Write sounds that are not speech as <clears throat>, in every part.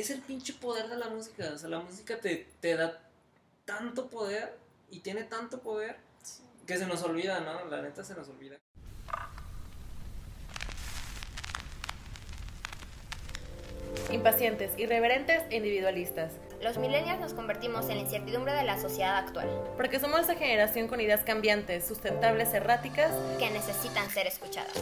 es el pinche poder de la música. O sea, la música te, te da tanto poder y tiene tanto poder que se nos olvida, ¿no? La neta se nos olvida. Impacientes, irreverentes e individualistas. Los millennials nos convertimos en la incertidumbre de la sociedad actual, Porque somos esa generación con ideas cambiantes, sustentables, erráticas. que necesitan ser escuchadas.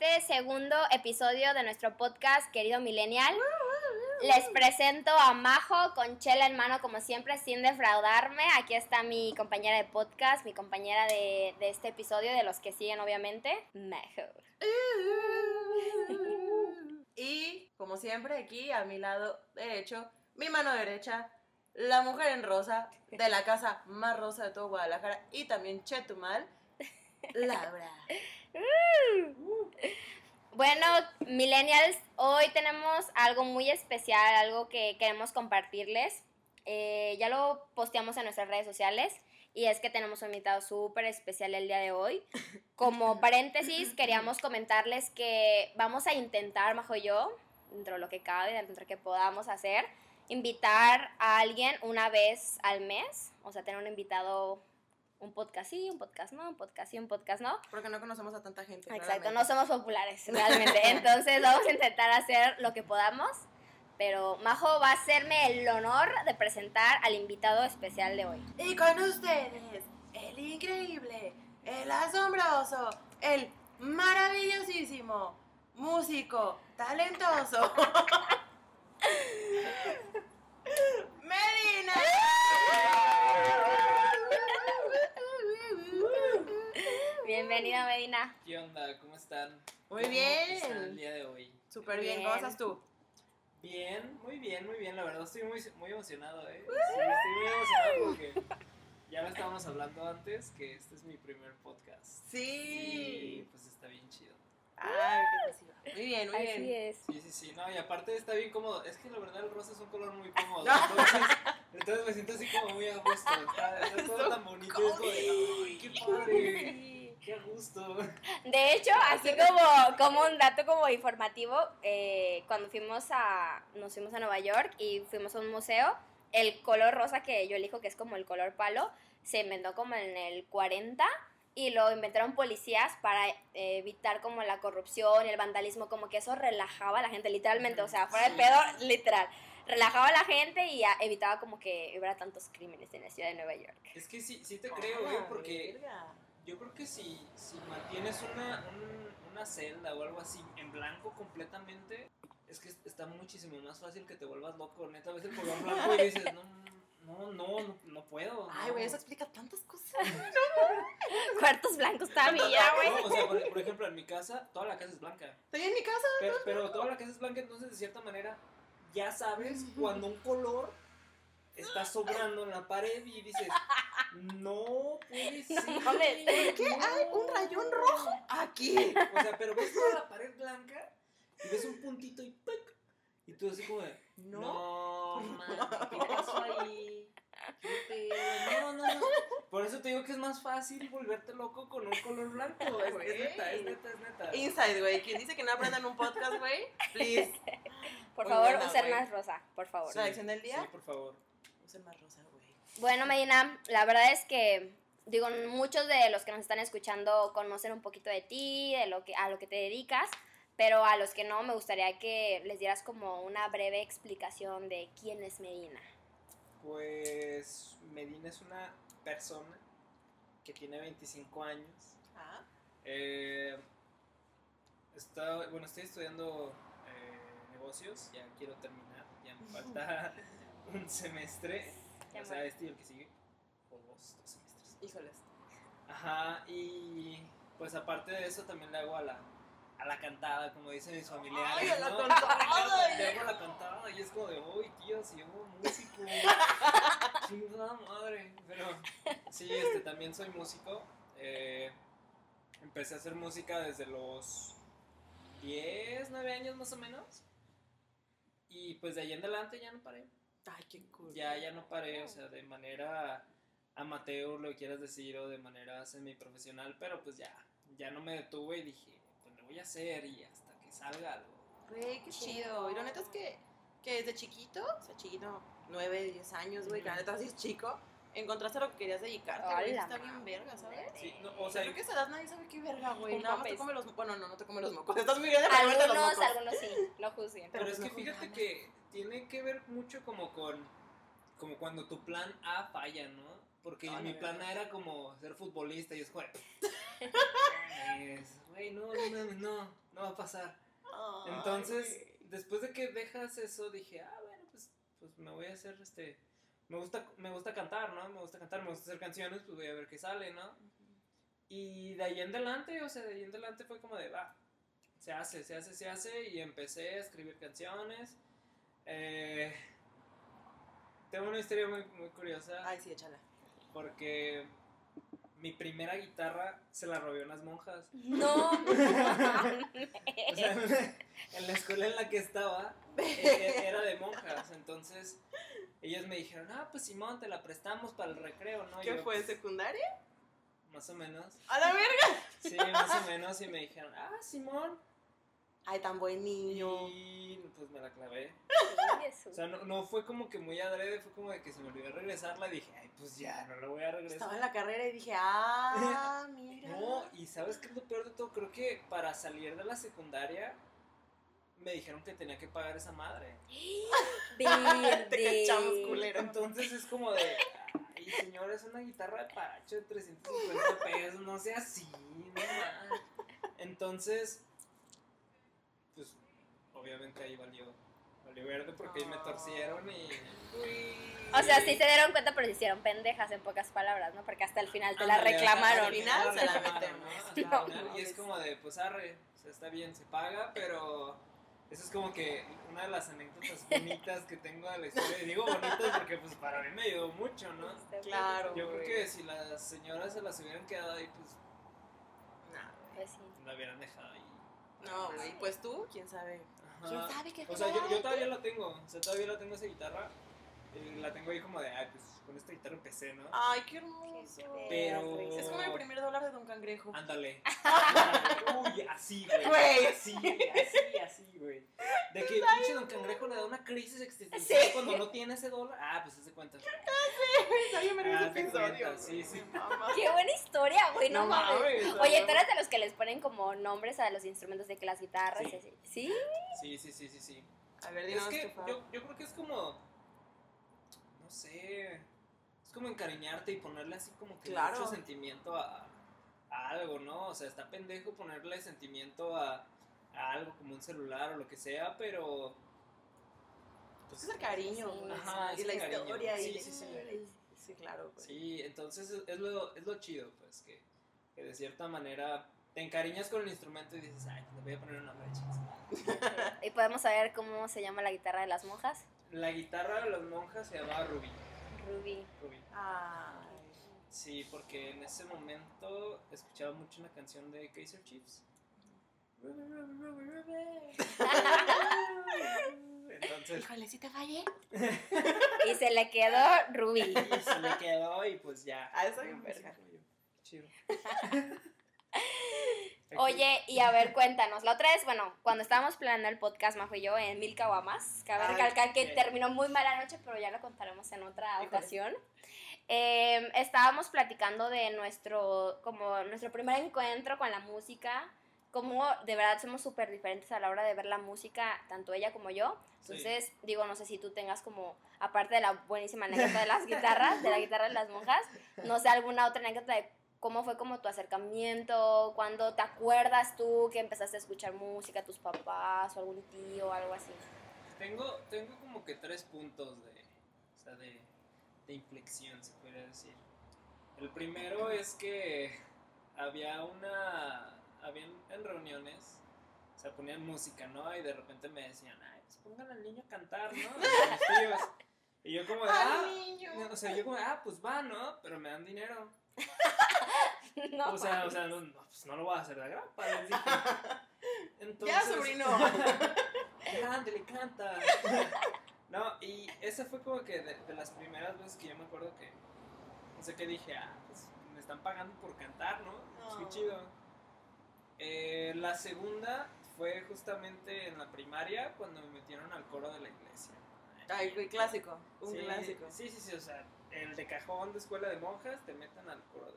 Este segundo episodio de nuestro podcast, querido millennial. Les presento a Majo con chela en mano, como siempre, sin defraudarme. Aquí está mi compañera de podcast, mi compañera de, de este episodio, de los que siguen, obviamente, Majo. <laughs> Y, como siempre, aquí a mi lado derecho, mi mano derecha, la mujer en rosa de la casa más rosa de todo Guadalajara y también Chetumal, Laura. <laughs> Bueno, millennials, hoy tenemos algo muy especial, algo que queremos compartirles. Eh, ya lo posteamos en nuestras redes sociales y es que tenemos un invitado súper especial el día de hoy. Como <laughs> paréntesis, queríamos comentarles que vamos a intentar, Majo y yo, dentro de lo que cabe, dentro de lo que podamos hacer, invitar a alguien una vez al mes, o sea, tener un invitado, un podcast sí, un podcast no, un podcast sí, un podcast no. Porque no conocemos a tanta gente. Exacto, claramente. no somos populares realmente. <laughs> Entonces vamos a intentar hacer lo que podamos. Pero Majo va a hacerme el honor de presentar al invitado especial de hoy. Y con ustedes, el increíble, el asombroso, el maravillosísimo, músico, talentoso. <laughs> Medina. Bienvenido, Medina. ¿Qué onda? ¿Cómo están? Muy ¿Cómo bien. están el día de hoy? Súper bien, Bien. ¿cómo estás tú? Bien, muy bien, muy bien. La verdad estoy muy, muy emocionado, ¿eh? Sí, estoy muy emocionado porque ya lo estábamos hablando antes, que este es mi primer podcast. Sí. Y pues está bien chido. Ay, qué pasiva. Muy bien, muy Así bien. es. Sí, sí, sí, no, y aparte está bien cómodo. Es que la verdad el rosa es un color muy cómodo. <laughs> Entonces, entonces me siento así como muy a gusto. Está, está todo tan bonito. Es como de, ¡ay, qué padre! ¡Qué gusto! De hecho, <laughs> así como, como un dato como informativo, eh, cuando fuimos a, nos fuimos a Nueva York y fuimos a un museo, el color rosa que yo elijo, que es como el color palo, se inventó como en el 40 y lo inventaron policías para eh, evitar como la corrupción y el vandalismo, como que eso relajaba a la gente, literalmente, o sea, fuera de pedo, literal. Relajaba a la gente y ah, evitaba como que hubiera tantos crímenes en la ciudad de Nueva York. Es que sí, sí te creo, güey, porque Verga. Yo creo que si, si mantienes una, un- una celda o algo así en blanco completamente, es que está muchísimo más fácil que te vuelvas loco. Neta, ves el color blanco y dices, no, no, no, no, no puedo. Ay, no". güey, eso explica tantas cosas. <laughs> Cuartos blancos todavía, güey. No, o sea, por, por ejemplo, en mi casa, toda la casa es blanca. Estoy en mi casa. Pero, pero toda la casa es blanca, entonces de cierta manera ya sabes cuando un color está sobrando en la pared y dices, no puede <laughs> ser. mames. ¿Por qué hay un rayón rojo aquí? O sea, pero ves toda la pared blanca y ves un puntito y ¡tuc! Y tú así como de, No. no, man, ¿qué pasó ahí? ¿Qué pedo? No, no, no. Por eso te digo que es más fácil volverte loco con un color blanco. Es, Güey. es neta, es neta, es neta. Inside, güey. Quien dice que no aprendan un podcast, güey, please. Por favor, usen güey. más rosa, por favor. La lección del día. Sí, por favor. Usen más rosa. Bueno, Medina, la verdad es que, digo, muchos de los que nos están escuchando conocen un poquito de ti, de lo que, a lo que te dedicas, pero a los que no, me gustaría que les dieras como una breve explicación de quién es Medina. Pues Medina es una persona que tiene 25 años. Ah. Eh, está, bueno, estoy estudiando eh, negocios, ya quiero terminar, ya me <laughs> falta un semestre, o sea, este y el que sigue, o dos, dos semestres. Híjoles. Ajá, y pues aparte de eso también le hago a la, a la cantada, como dicen mis familiares. Ay, a la ¿no? cantada, Le hago a la cantada y es como de, uy, tío, si yo músico. <laughs> Chingada madre. Pero sí, este, también soy músico. Eh, empecé a hacer música desde los 10, 9 años más o menos. Y pues de ahí en adelante ya no paré. Ay, qué cool. Ya, ya no paré, o sea, de manera amateur, lo que quieras decir, o de manera semiprofesional, pero pues ya, ya no me detuve y dije, pues le voy a hacer y hasta que salga algo. Güey, qué chido. Y la neta es que, que desde chiquito, o sea, chiquito, 9, 10 años, güey, que la neta así es chico, encontraste lo que querías dedicarte, güey. Está bien verga, ¿sabes? Sí, no, o sea, Creo que esa edad nadie sabe qué verga, güey. Nada más te come los... Bueno, no, no te come los mocos. <laughs> Estás muy grande para comerte los Algunos, mocos. algunos sí, no juzguen. Pero Pero es que no fíjate que tiene que ver mucho como con como cuando tu plan A falla, ¿no? Porque Ay, mi no, plan. A era como ser futbolista y es como, <laughs> es, güey, no, no, no, va a pasar. Entonces, después de que dejas eso, dije, ah, bueno, pues, pues me voy a hacer este, me gusta, me gusta cantar, ¿no? Me gusta cantar, me gusta hacer canciones, pues voy a ver qué sale, ¿no? Y de ahí en adelante, o sea, de ahí en adelante fue como de, va, se hace, se hace, se hace, y empecé a escribir canciones. Eh, tengo una historia muy, muy curiosa, Ay, sí, échala. porque mi primera guitarra se la robé a unas monjas. No. <laughs> O sea, en la escuela en la que estaba e- e- era de monjas, entonces ellas me dijeron, ah, pues Simón, te la prestamos para el recreo, ¿no? ¿Qué yo, fue, pues, secundaria? Más o menos. ¡A la verga! Sí, más o menos, y me dijeron, ah, Simón. Ay, tan buen niño. Y pues me la clavé. O sea, no, no fue como que muy adrede, fue como de que se me olvidó regresarla y dije, ay, pues ya, no la voy a regresar. Estaba en la carrera y dije, ah, <laughs> mira. No, y ¿sabes qué es lo peor de todo? Creo que para salir de la secundaria me dijeron que tenía que pagar esa madre. <gasps> Te cachamos, culero. Entonces es como de, ay, señor, es una guitarra de paracho de 350 pesos, no sea así, no más. Entonces, pues, obviamente ahí valió, valió verde porque ahí me torcieron y... O sea, sí se dieron cuenta, pero se hicieron pendejas en pocas palabras, ¿no? Porque hasta el final te la reclamaron. al final se la metemos. ¿no? Hasta el No, final, <laughs> y es como de, pues arre, o sea, está bien, se paga, pero eso es como que una de las anécdotas <laughs> bonitas que tengo de la historia. Y digo bonitas porque pues para mí me ayudó mucho, ¿no? Claro. Yo creo que si las señoras se las hubieran quedado ahí, pues Nah, Pues sí. la hubieran dejado ahí. No, güey, pues tú, quién sabe. Ajá. ¿Quién sabe qué O sea, yo, yo todavía la tengo, o sea, todavía la tengo esa guitarra. Y la tengo ahí como de, ay, pues con esta guitarra empecé, ¿no? Ay, qué hermoso. Pero- Es como el primer dólar de Don Cangrejo. Ándale. <laughs> Uy, así, güey. Güey. Así, así, así, güey. De que pinche Don Cangrejo le da una crisis existencial Sí. cuando no tiene ese dólar. Ah, pues se cuenta. Ay, yo me río Ah, episodio. sí, sí. Me mama. Qué buena historia, güey, no, No mames. mames, Oye, tú eres de los que les ponen como nombres a los instrumentos de que las guitarras Sí. y así. ¿Sí? Sí, sí, sí, sí, sí. A ver, Es que yo, yo creo que es como. No sé. Es como encariñarte y ponerle así como que Claro. mucho sentimiento a, a algo, ¿no? O sea, está pendejo ponerle sentimiento a, a algo como un celular o lo que sea, pero. Pues es el cariño, Sí. güey. Ajá, y es la el cariño. historia. Sí, y sí, sí. Sí, claro, güey. Sí, entonces es- es lo, es lo chido, pues, que, que de cierta manera te encariñas con el instrumento y dices, ay, le voy a poner una brecha. <laughs> Y podemos saber cómo se llama la guitarra de las monjas. La guitarra de las monjas se llamaba Ruby. Ruby. Ruby. Ay. Sí, porque en ese momento escuchaba mucho una canción de Kaiser Chiefs. Ruby, Ruby, Ruby, Ruby. Entonces, Híjole, si te fallé. Y se le quedó Ruby. y se le quedó y pues ya. Ah, está bien verga. Chido. <laughs> Oye, y a ver, cuéntanos. La otra vez, bueno, cuando estábamos planeando el podcast, Majo y yo, en Mil Caguamas, cabe Ay, recalcar que ok. terminó muy mala noche, pero ya lo contaremos en otra ocasión. Eh, estábamos platicando de nuestro, como nuestro primer encuentro con la música, como de verdad somos súper diferentes a la hora de ver la música, tanto ella como yo. Sí. Entonces, digo, no sé si tú tengas como, aparte de la buenísima anécdota de las <laughs> guitarras, de la guitarra de las monjas, no sé, alguna otra anécdota de cómo fue como tu acercamiento, cuando te acuerdas tú que empezaste a escuchar música, tus papás o algún tío o algo así. Tengo, tengo como que tres puntos de, o sea, de, de inflexión, se podría decir. El primero es que había una, habían en reuniones, o sea, ponían música, ¿no? Y de repente me decían, ay, pues pongan al niño a cantar, ¿no? Mis <laughs> tíos. Y yo como de, ah, niño. o sea, yo como, de, ah, pues va, ¿no? Pero me dan dinero. <laughs> No, o sea, o sea, no, no, pues no lo voy a hacer de grapa, les dije. <laughs> Entonces, Ya, sobrino. <laughs> ándale, canta. No, y esa fue como que de, de las primeras veces que yo me acuerdo que, no sé qué dije, ah, pues me están pagando por cantar, ¿no? Pues qué chido. la segunda fue justamente en la primaria cuando me metieron al coro de la iglesia. Ay, güey, clásico. Un sí, clásico. Sí, sí, sí, o sea, el de cajón de escuela de monjas te meten al coro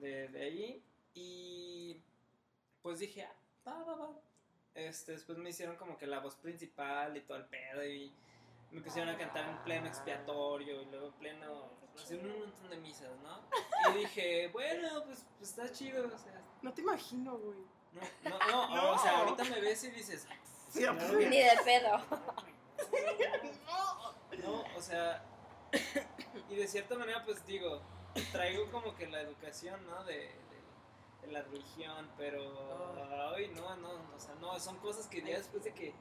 de, de, de ahí. Y pues dije, ah, va, va, va. Este, después me hicieron como que la voz principal y todo el pedo y me pusieron a cantar en pleno expiatorio y luego en pleno, haciendo un montón de misas, ¿no? Y dije, bueno, pues, pues está chido, o sea, No te imagino, güey. no, no, no, <laughs> No. o sea, ahorita me ves y dices, "Ay, Sí, claro pues, Ni de pedo. <laughs> No, o sea, <coughs> y de cierta manera, pues digo, traigo como que la educación, ¿no? De, de- de la religión, pero, ay, no, no, o sea, no, son cosas que ya después de que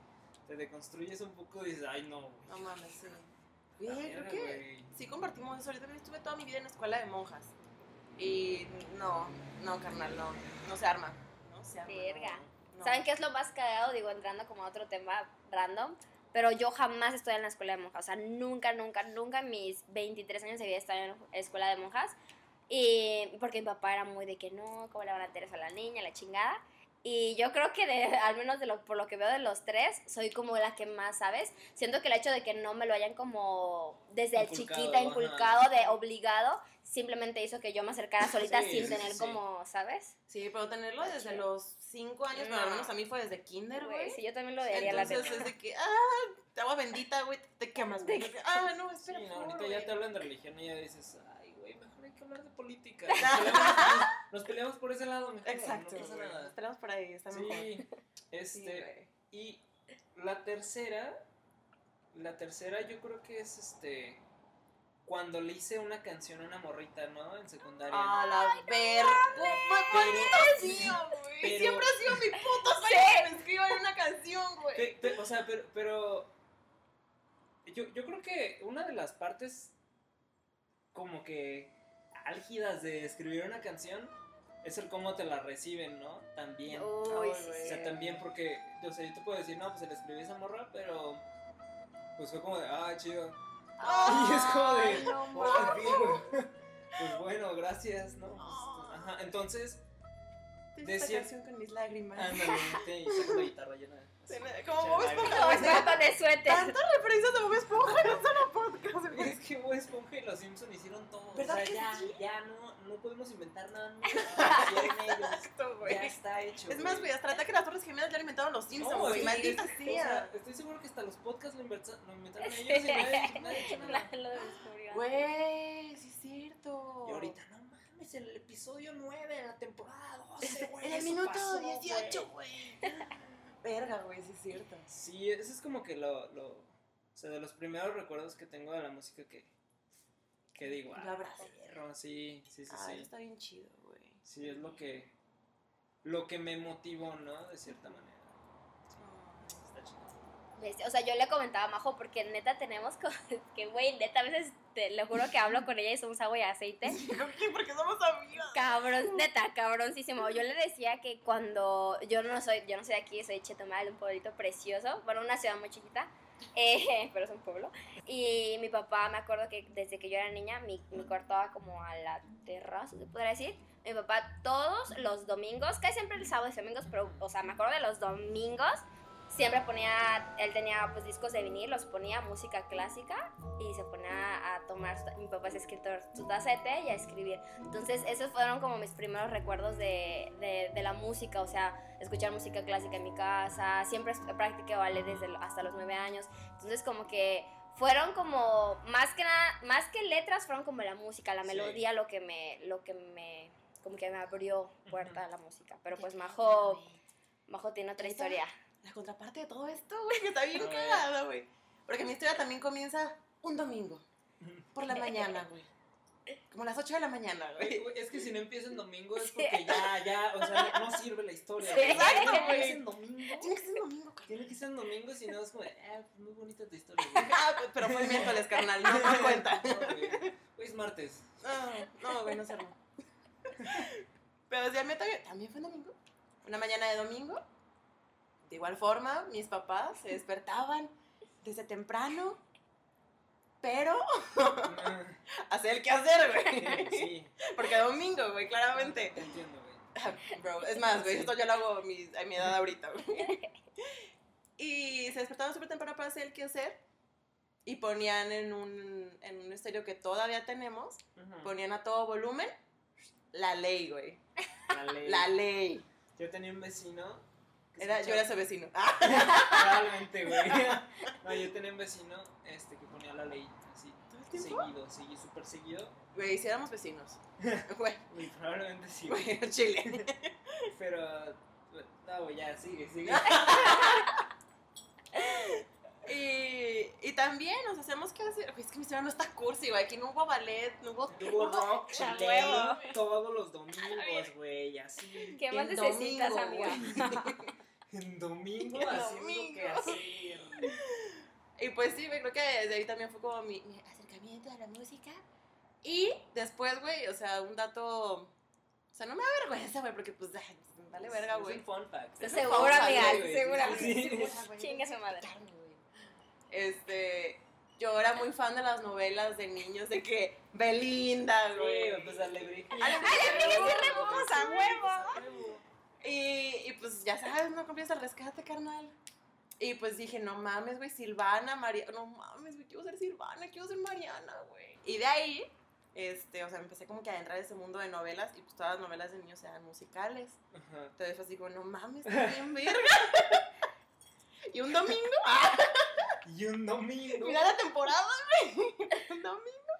te deconstruyes un poco dices, ay, no, güey. No mames, sí. la Güey, creo que güey". sí compartimos eso. Yo también estuve toda mi vida en escuela de monjas. Y no, no, carnal, no. No se arma. No se arma. Verga. no. ¿Saben qué es lo más cagado? Digo, entrando como a otro tema random. Pero yo jamás estuve en la escuela de monjas. O sea, nunca, nunca, nunca en mis 23 años vida estado en la escuela de monjas. Y porque mi papá era muy de que no, ¿cómo le van a tener eso a la niña, la chingada? Y yo creo que de, al menos de lo, por lo que veo de los tres, soy como la que más, ¿sabes? Siento que el hecho de que no me lo hayan como desde el Inculcado, chiquita ajá. inculcado, de obligado, simplemente hizo que yo me acercara solita Sí, sin sí, tener sí. como, ¿sabes? Sí, pero tenerlo desde Sí. los 5 años, pero No. al menos a mí fue desde kinder, Güey, sí, yo también lo daría la Entonces es de que, ah, te agua bendita, güey, te quemas, güey. <laughs> Ah, no, Sí, espera, no, por favor, ahorita ya te hablan de religión y ya dices, ay, güey, mejor hay que hablar de política. Nos <laughs> peleamos, nos peleamos por ese lado, mejor. Exacto, no pasa por ahí, está mejor. Sí, este, y la tercera, la tercera yo creo que es este, cuando le hice una canción a una morrita, ¿no? En secundaria. A la ver. Güey. pero- Siempre ha sido mi puto <laughs> sueño que me escriban una canción, güey. O sea, pero, pero yo, yo creo que una de las partes como que álgidas de escribir una canción es el cómo te la reciben, ¿no? También. Uy. O sea, también porque, o sea, yo te puedo decir, no, pues se le escribí esa morra, pero pues fue como de, ah, chido. Y es como de, Ay, no "Oh, <laughs> bien". pues bueno, gracias, ¿no? Pues, ajá, entonces, Esta Decía- canción con mis lágrimas. ándale, te y la guitarra llena de... Como Bob Esponja, esponja de suéter. Tantas referencias de Bob Esponja en un solo podcast, güey. Es que Bob Esponja y los Simpson hicieron todo. ¿Verdad o sea, que ya, sí? ya no, no podemos inventar nada nuevo. <laughs> Exacto, güey. Ya está hecho. Es más, güey, hasta trata que las Torres Gemelas ya lo inventaron los Simpsons, No, güey. sí, Maldita es- o sea. estoy seguro que hasta los podcasts lo, inventaron ellos y <laughs> nadie, nadie ha hecho nada. Lo descubrió. Güey, sí es cierto. Y ahorita, no mames, el episodio 9 de la temporada 12, güey. En el minuto pasó, 18, güey. <laughs> Verga, güey, sí es cierto. Sí, ese es como que lo, lo. O sea, de los primeros recuerdos que tengo de la música que. Que digo, ah, perro, sí, sí, sí, Ah, sí. está bien chido, güey. Sí, es lo que. Lo que me motivó, ¿no? De cierta manera. Bestia. O sea, yo le comentaba a Majo porque neta tenemos <laughs> que, güey, neta, a veces te lo juro que hablo con ella y somos agua y aceite. Porque somos amigas. Cabrón, neta, cabroncísimo. Yo le decía que cuando yo no soy, yo no soy de aquí, soy de Chetumal, un pueblito precioso, bueno, una ciudad muy chiquita, <laughs> eh, pero es un pueblo. Y mi papá, me acuerdo que desde que yo era niña, mi, mi cuarto daba como a la terraza, se podría decir. Mi papá todos los domingos, casi siempre el sábado y domingos, pero, o sea, me acuerdo de los domingos, siempre ponía, él tenía pues discos de vinil, los ponía música clásica y se ponía a tomar, mi papá es escritor, su taza de té y a escribir. Entonces esos fueron como mis primeros recuerdos de, de, de la música, o sea, escuchar música clásica en mi casa, siempre practiqué ballet desde hasta los nueve años, entonces como que fueron como, más que nada, más que letras, fueron como la música, la Sí. melodía lo que me, lo que me, como que me abrió puerta a la música, pero pues Majo, Majo tiene otra historia. La contraparte de todo esto, güey, que está bien cagada, güey. Porque mi historia también comienza un domingo, por la <laughs> mañana, güey. Como a las 8 de la mañana, güey. es que si no empieza en domingo es porque ya, ya, o sea, no, sirve la historia. Sí. güey. Exacto, Si no güey. empieza en domingo, Tiene que ser un domingo, tiene que ser en domingo, si no es como, de, ah, pues muy bonita tu historia. güey". <laughs> Ah, pues, pero fue el miércoles, carnal, no <laughs> me cuenta. No, güey. Hoy es martes. No, no, güey, no se armó. Pero sí, a mí también, también fue domingo. Una mañana de domingo. De igual forma, mis papás se despertaban desde temprano. Pero <laughs> hacer el que hacer, güey. Sí, Porque domingo, güey, claramente. te entiendo, güey. Bro, es más, güey, esto yo lo hago a mi, a mi edad ahorita, güey. Y se despertaban súper temprano para hacer el quehacer. Y ponían en un, en un estéreo que todavía tenemos, Ujú. ponían a todo volumen la ley, güey. La ley. La ley. Yo tenía un vecino. Era, yo era ese escuchaba- vecino. <laughs> Realmente, güey. <laughs> No, yo tenía un vecino este, que ponía la ley así. ¿Todo el tiempo? Seguido, seguido, súper seguido. Güey, si éramos vecinos. <laughs> Güey, probablemente sí. güey. Chile. Pero. No, güey, ya, sigue, sigue. Y, y también nos hacemos que hacer. Es que mi ciudad no está cursi, güey. Aquí no hubo ballet, no hubo. <laughs> Rock A chileno huevo. todos los domingos, güey, así. ¿Qué más En necesitas, domingo, amiga? <laughs> En domingo En haciendo domingo. que hacer. Y pues sí, güey, creo que desde ahí también fue como mi, mi acercamiento a la música. Y después, güey, o sea, un dato. O sea, no me da vergüenza, güey, porque pues, vale verga, güey. un fun fact. ¿Estás Es un segura, fun fact, amiga? ¿Segura? sí. Segura. Chinga su madre. Güey. Este. Yo era muy fan de las novelas de niños, de que Belinda, Sí, güey. pues alebrije. Sí, hermosa, huevo. Y, y pues ya sabes, no confías al rescate, carnal. Y pues dije, no mames, güey, Silvana, María, no mames, güey, quiero ser Silvana, quiero ser Mariana, güey. Y de ahí, este, o sea, empecé como que a entrar en ese mundo de novelas y pues todas las novelas de niños eran musicales. Ajá. Entonces así como, no mames, está bien verga. <laughs> y un domingo, <laughs> Y un domingo. mira la temporada, güey. <laughs> un domingo.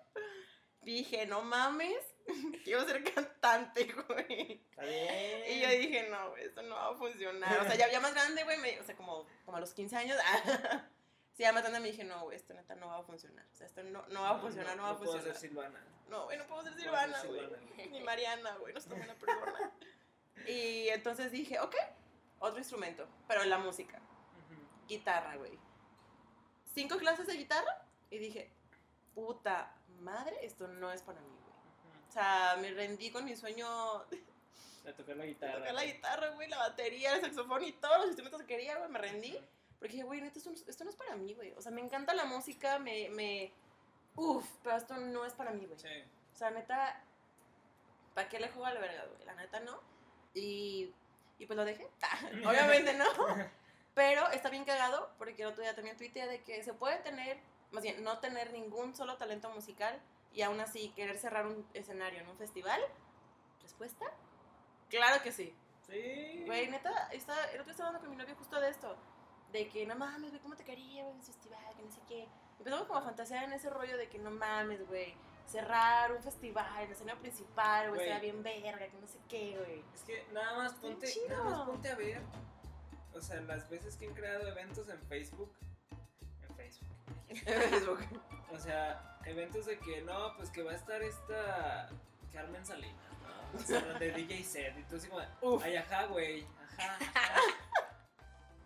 Dije, no mames, <laughs> quiero ser cantante, güey. Está bien. Y yo dije, no, güey, esto no va a funcionar. O sea, ya, ya más grande, güey, o sea, como, como a los 15 años. <laughs> sí, ya más grande me dije, no, güey, esto neta no va a funcionar. O sea, esto no, no va a funcionar, no, va a puedo funcionar. ser Silvana. No, güey, no puedo ser puedo Silvana, ser güey. Silvana. Ni Mariana, güey, no estoy buena persona. Y entonces dije, ok, otro instrumento, pero en la música. Guitarra, güey. Cinco clases de guitarra y dije, puta madre, esto no es para mí, güey. O sea, me rendí con mi sueño A tocar la de guitarra. tocar la guitarra, güey, la batería, el saxofón y todos los instrumentos que quería, güey, me rendí. Porque dije, güey, neta, esto, esto no es para mí, güey. O sea, me encanta la música, me, me... Uf, pero esto no es para mí, güey. Sí. O sea, neta, ¿para qué le juego a la verga, güey? La neta, no. Y, y pues lo dejé. <laughs> Obviamente no. <laughs> Pero está bien cagado porque el otro día también tuiteé de que se puede tener, más bien, no tener ningún solo talento musical y aún así querer cerrar un escenario en un festival. ¿Respuesta? Claro que sí. Sí. Güey, neta, está, el otro día estaba hablando con mi novio justo de esto. De que no mames, güey, ¿cómo te quería, güey, en un festival? Que no sé qué. Empezamos como a fantasear en ese rollo de que no mames, güey. Cerrar un festival, la escena principal, güey, sea bien verga, que no sé qué, güey. Es que nada más ponte, nada más ponte a ver. O sea, las veces que han creado eventos en Facebook. En Facebook. En Facebook. O sea, eventos de que no, pues que va a estar esta Carmen Salinas, ¿no? O sea, de DJ set. Y tú así como, Uf. ay, ajá, güey. Ajá, ajá.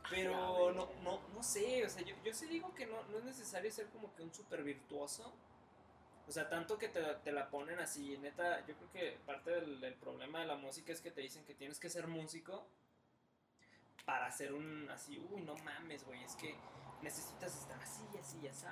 Pero <laughs> no, no, no sé, o sea, yo, yo sí digo que no, no es necesario ser como que un super virtuoso. O sea, tanto que te, te la ponen así, neta, yo creo que parte del, del problema de la música es que te dicen que tienes que ser músico para hacer un así, uy, no mames, güey, es que necesitas estar así, así, así,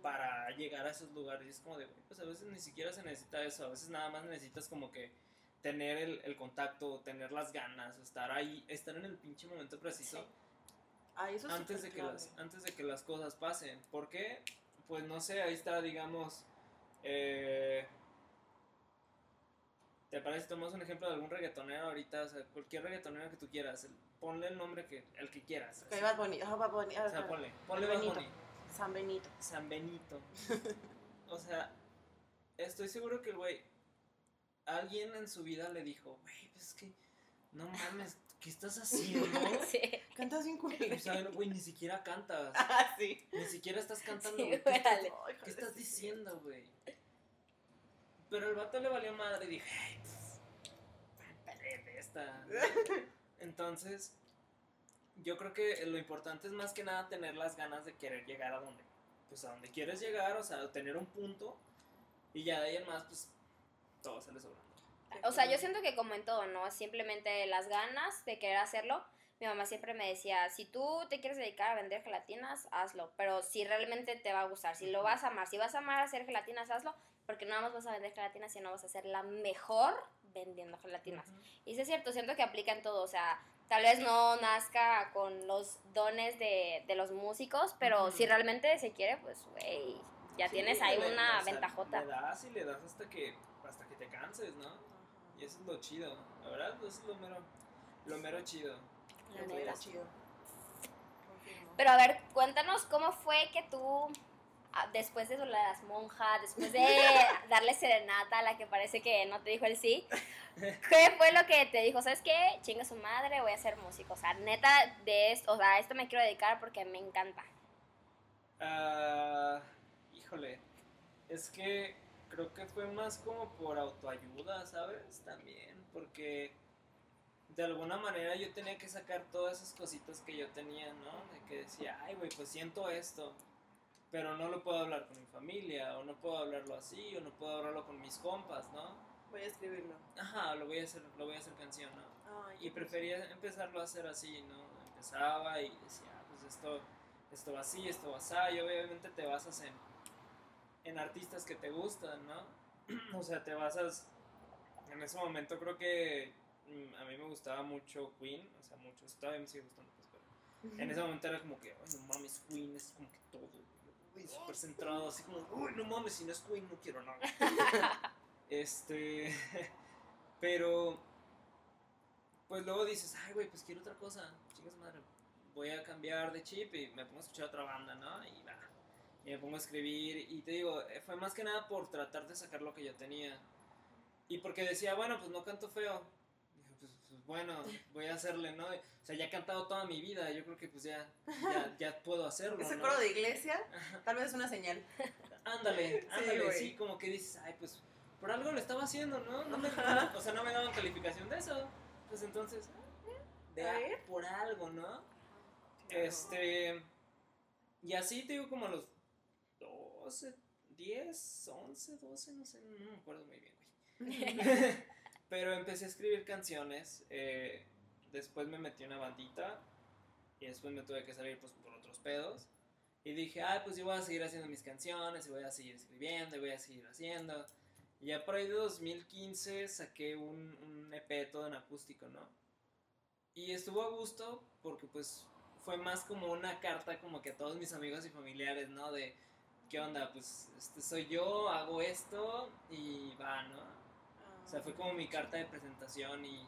para llegar a esos lugares. Y es como de, güey, pues a veces ni siquiera se necesita eso, a veces nada más necesitas como que tener el, el contacto, tener las ganas, estar ahí, estar en el pinche momento preciso Sí. Eso antes de, que clave. las, antes de que las cosas pasen. ¿Por qué? Pues no sé, ahí está, digamos, eh, ¿te parece? Tomamos un ejemplo de algún reggaetonero ahorita, o sea, cualquier reggaetonero que tú quieras, el- ponle el nombre que, el que quieras. Ok, así. Bad Bunny. Ah, Bad Bunny. O sea, ponle, ponle Bad. Bunny. San Benito. San Benito. <laughs> o sea, estoy seguro que el güey, alguien en su vida le dijo, güey, pues es que, no mames, ¿qué estás haciendo? <laughs> Sí. Cantas bien O culero. sea, güey, ni siquiera cantas, Ah, sí. ni siquiera estás cantando. Sí, güey, ¿qué estás- dale. Ay, ¿Qué joder, estás sí, sí. diciendo, güey? Pero el vato le valió madre y dije, "Ay, pff, de esta. <laughs> Entonces, yo creo que lo importante es más que nada tener las ganas de querer llegar a donde, pues a donde quieres llegar, o sea, tener un punto y ya de ahí en más, pues todo se le sobra. O sea, yo siento que como en todo, ¿no? Simplemente las ganas de querer hacerlo. Mi mamá siempre me decía, si tú te quieres dedicar a vender gelatinas, hazlo. Pero si realmente te va a gustar, si lo vas a amar, si vas a amar hacer gelatinas, hazlo. Porque nada más vas a vender gelatinas y no vas a ser la mejor vendiendo gelatinas. Y sí es cierto, siento que aplica en todo, o sea, tal vez no nazca con los dones de, de los músicos, pero si realmente se quiere, pues, güey, ya Sí, tienes ahí le- una o sea, ventajota. Le das y le das hasta que, hasta que te canses, ¿no? Y eso es lo chido. La verdad, eso es lo mero, lo mero chido. La neta. está chido. Pero a ver, cuéntanos cómo fue que tú, después de de las monjas, después de <laughs> darle serenata a la que parece que no te dijo el sí, ¿qué fue lo que te dijo? ¿Sabes qué? Chinga su madre, voy a ser músico. O sea, neta, de esto, o sea, a esto me quiero dedicar porque me encanta. Ah, híjole, es que creo que fue más como por autoayuda, ¿sabes? También, porque de alguna manera yo tenía que sacar todas esas cositas que yo tenía, ¿no? De que decía, ay, güey, pues siento esto, pero no lo puedo hablar con mi familia, o no puedo hablarlo así, o no puedo hablarlo con mis compas, ¿no? Voy a escribirlo. Ajá, lo voy a hacer, lo voy a hacer canción, ¿no? Ay, Y prefería empezarlo a hacer así, ¿no? Empezaba y decía, "Ah, pues esto, esto va así, esto va así, y obviamente te basas en, en artistas que te gustan, ¿no? <clears throat> o sea, te basas, en ese momento creo que mm, a mí me gustaba mucho Queen, o sea, mucho, todavía me sigue gustando, pues, pero en ese momento era como que, ay, no mames, Queen es como que todo, uy, súper centrado, así como, uy, no mames, si no es Queen no quiero nada. <laughs> este, <laughs> pero, pues luego dices, ay, güey, pues quiero otra cosa, chicas madre, voy a cambiar de chip y me pongo a escuchar otra banda, ¿no? Y va, y me pongo a escribir, y te digo, eh, fue más que nada por tratar de sacar lo que yo tenía. Y porque decía, bueno, pues no canto feo. Bueno, voy a hacerle, ¿no? O sea, ya he cantado toda mi vida, yo creo que pues ya, ya, ya puedo hacerlo, Ese ¿no? coro de iglesia, tal vez es una señal. Ándale, ándale, sí, como que dices, ay, pues por algo lo estaba haciendo, ¿no? no me, no- <laughs> o sea, no me daban calificación de eso. Pues entonces, ah, de A a- ver. por algo, ¿no? Este, y así te digo como a los 12, 10, 11, 12, no sé, no me acuerdo muy bien, güey. <laughs> Pero empecé a escribir canciones, eh, después me metí una bandita y después me tuve que salir pues por otros pedos. Y dije, ah, pues yo voy a seguir haciendo mis canciones y voy a seguir escribiendo y voy a seguir haciendo. Y ya por ahí de 2015 saqué un, un EP todo en acústico, ¿no? Y estuvo a gusto porque pues fue más como una carta como que a todos mis amigos y familiares, ¿no? De, ¿qué onda? Pues este soy yo, hago esto y va, ¿no? O sea, fue como mi carta de presentación y,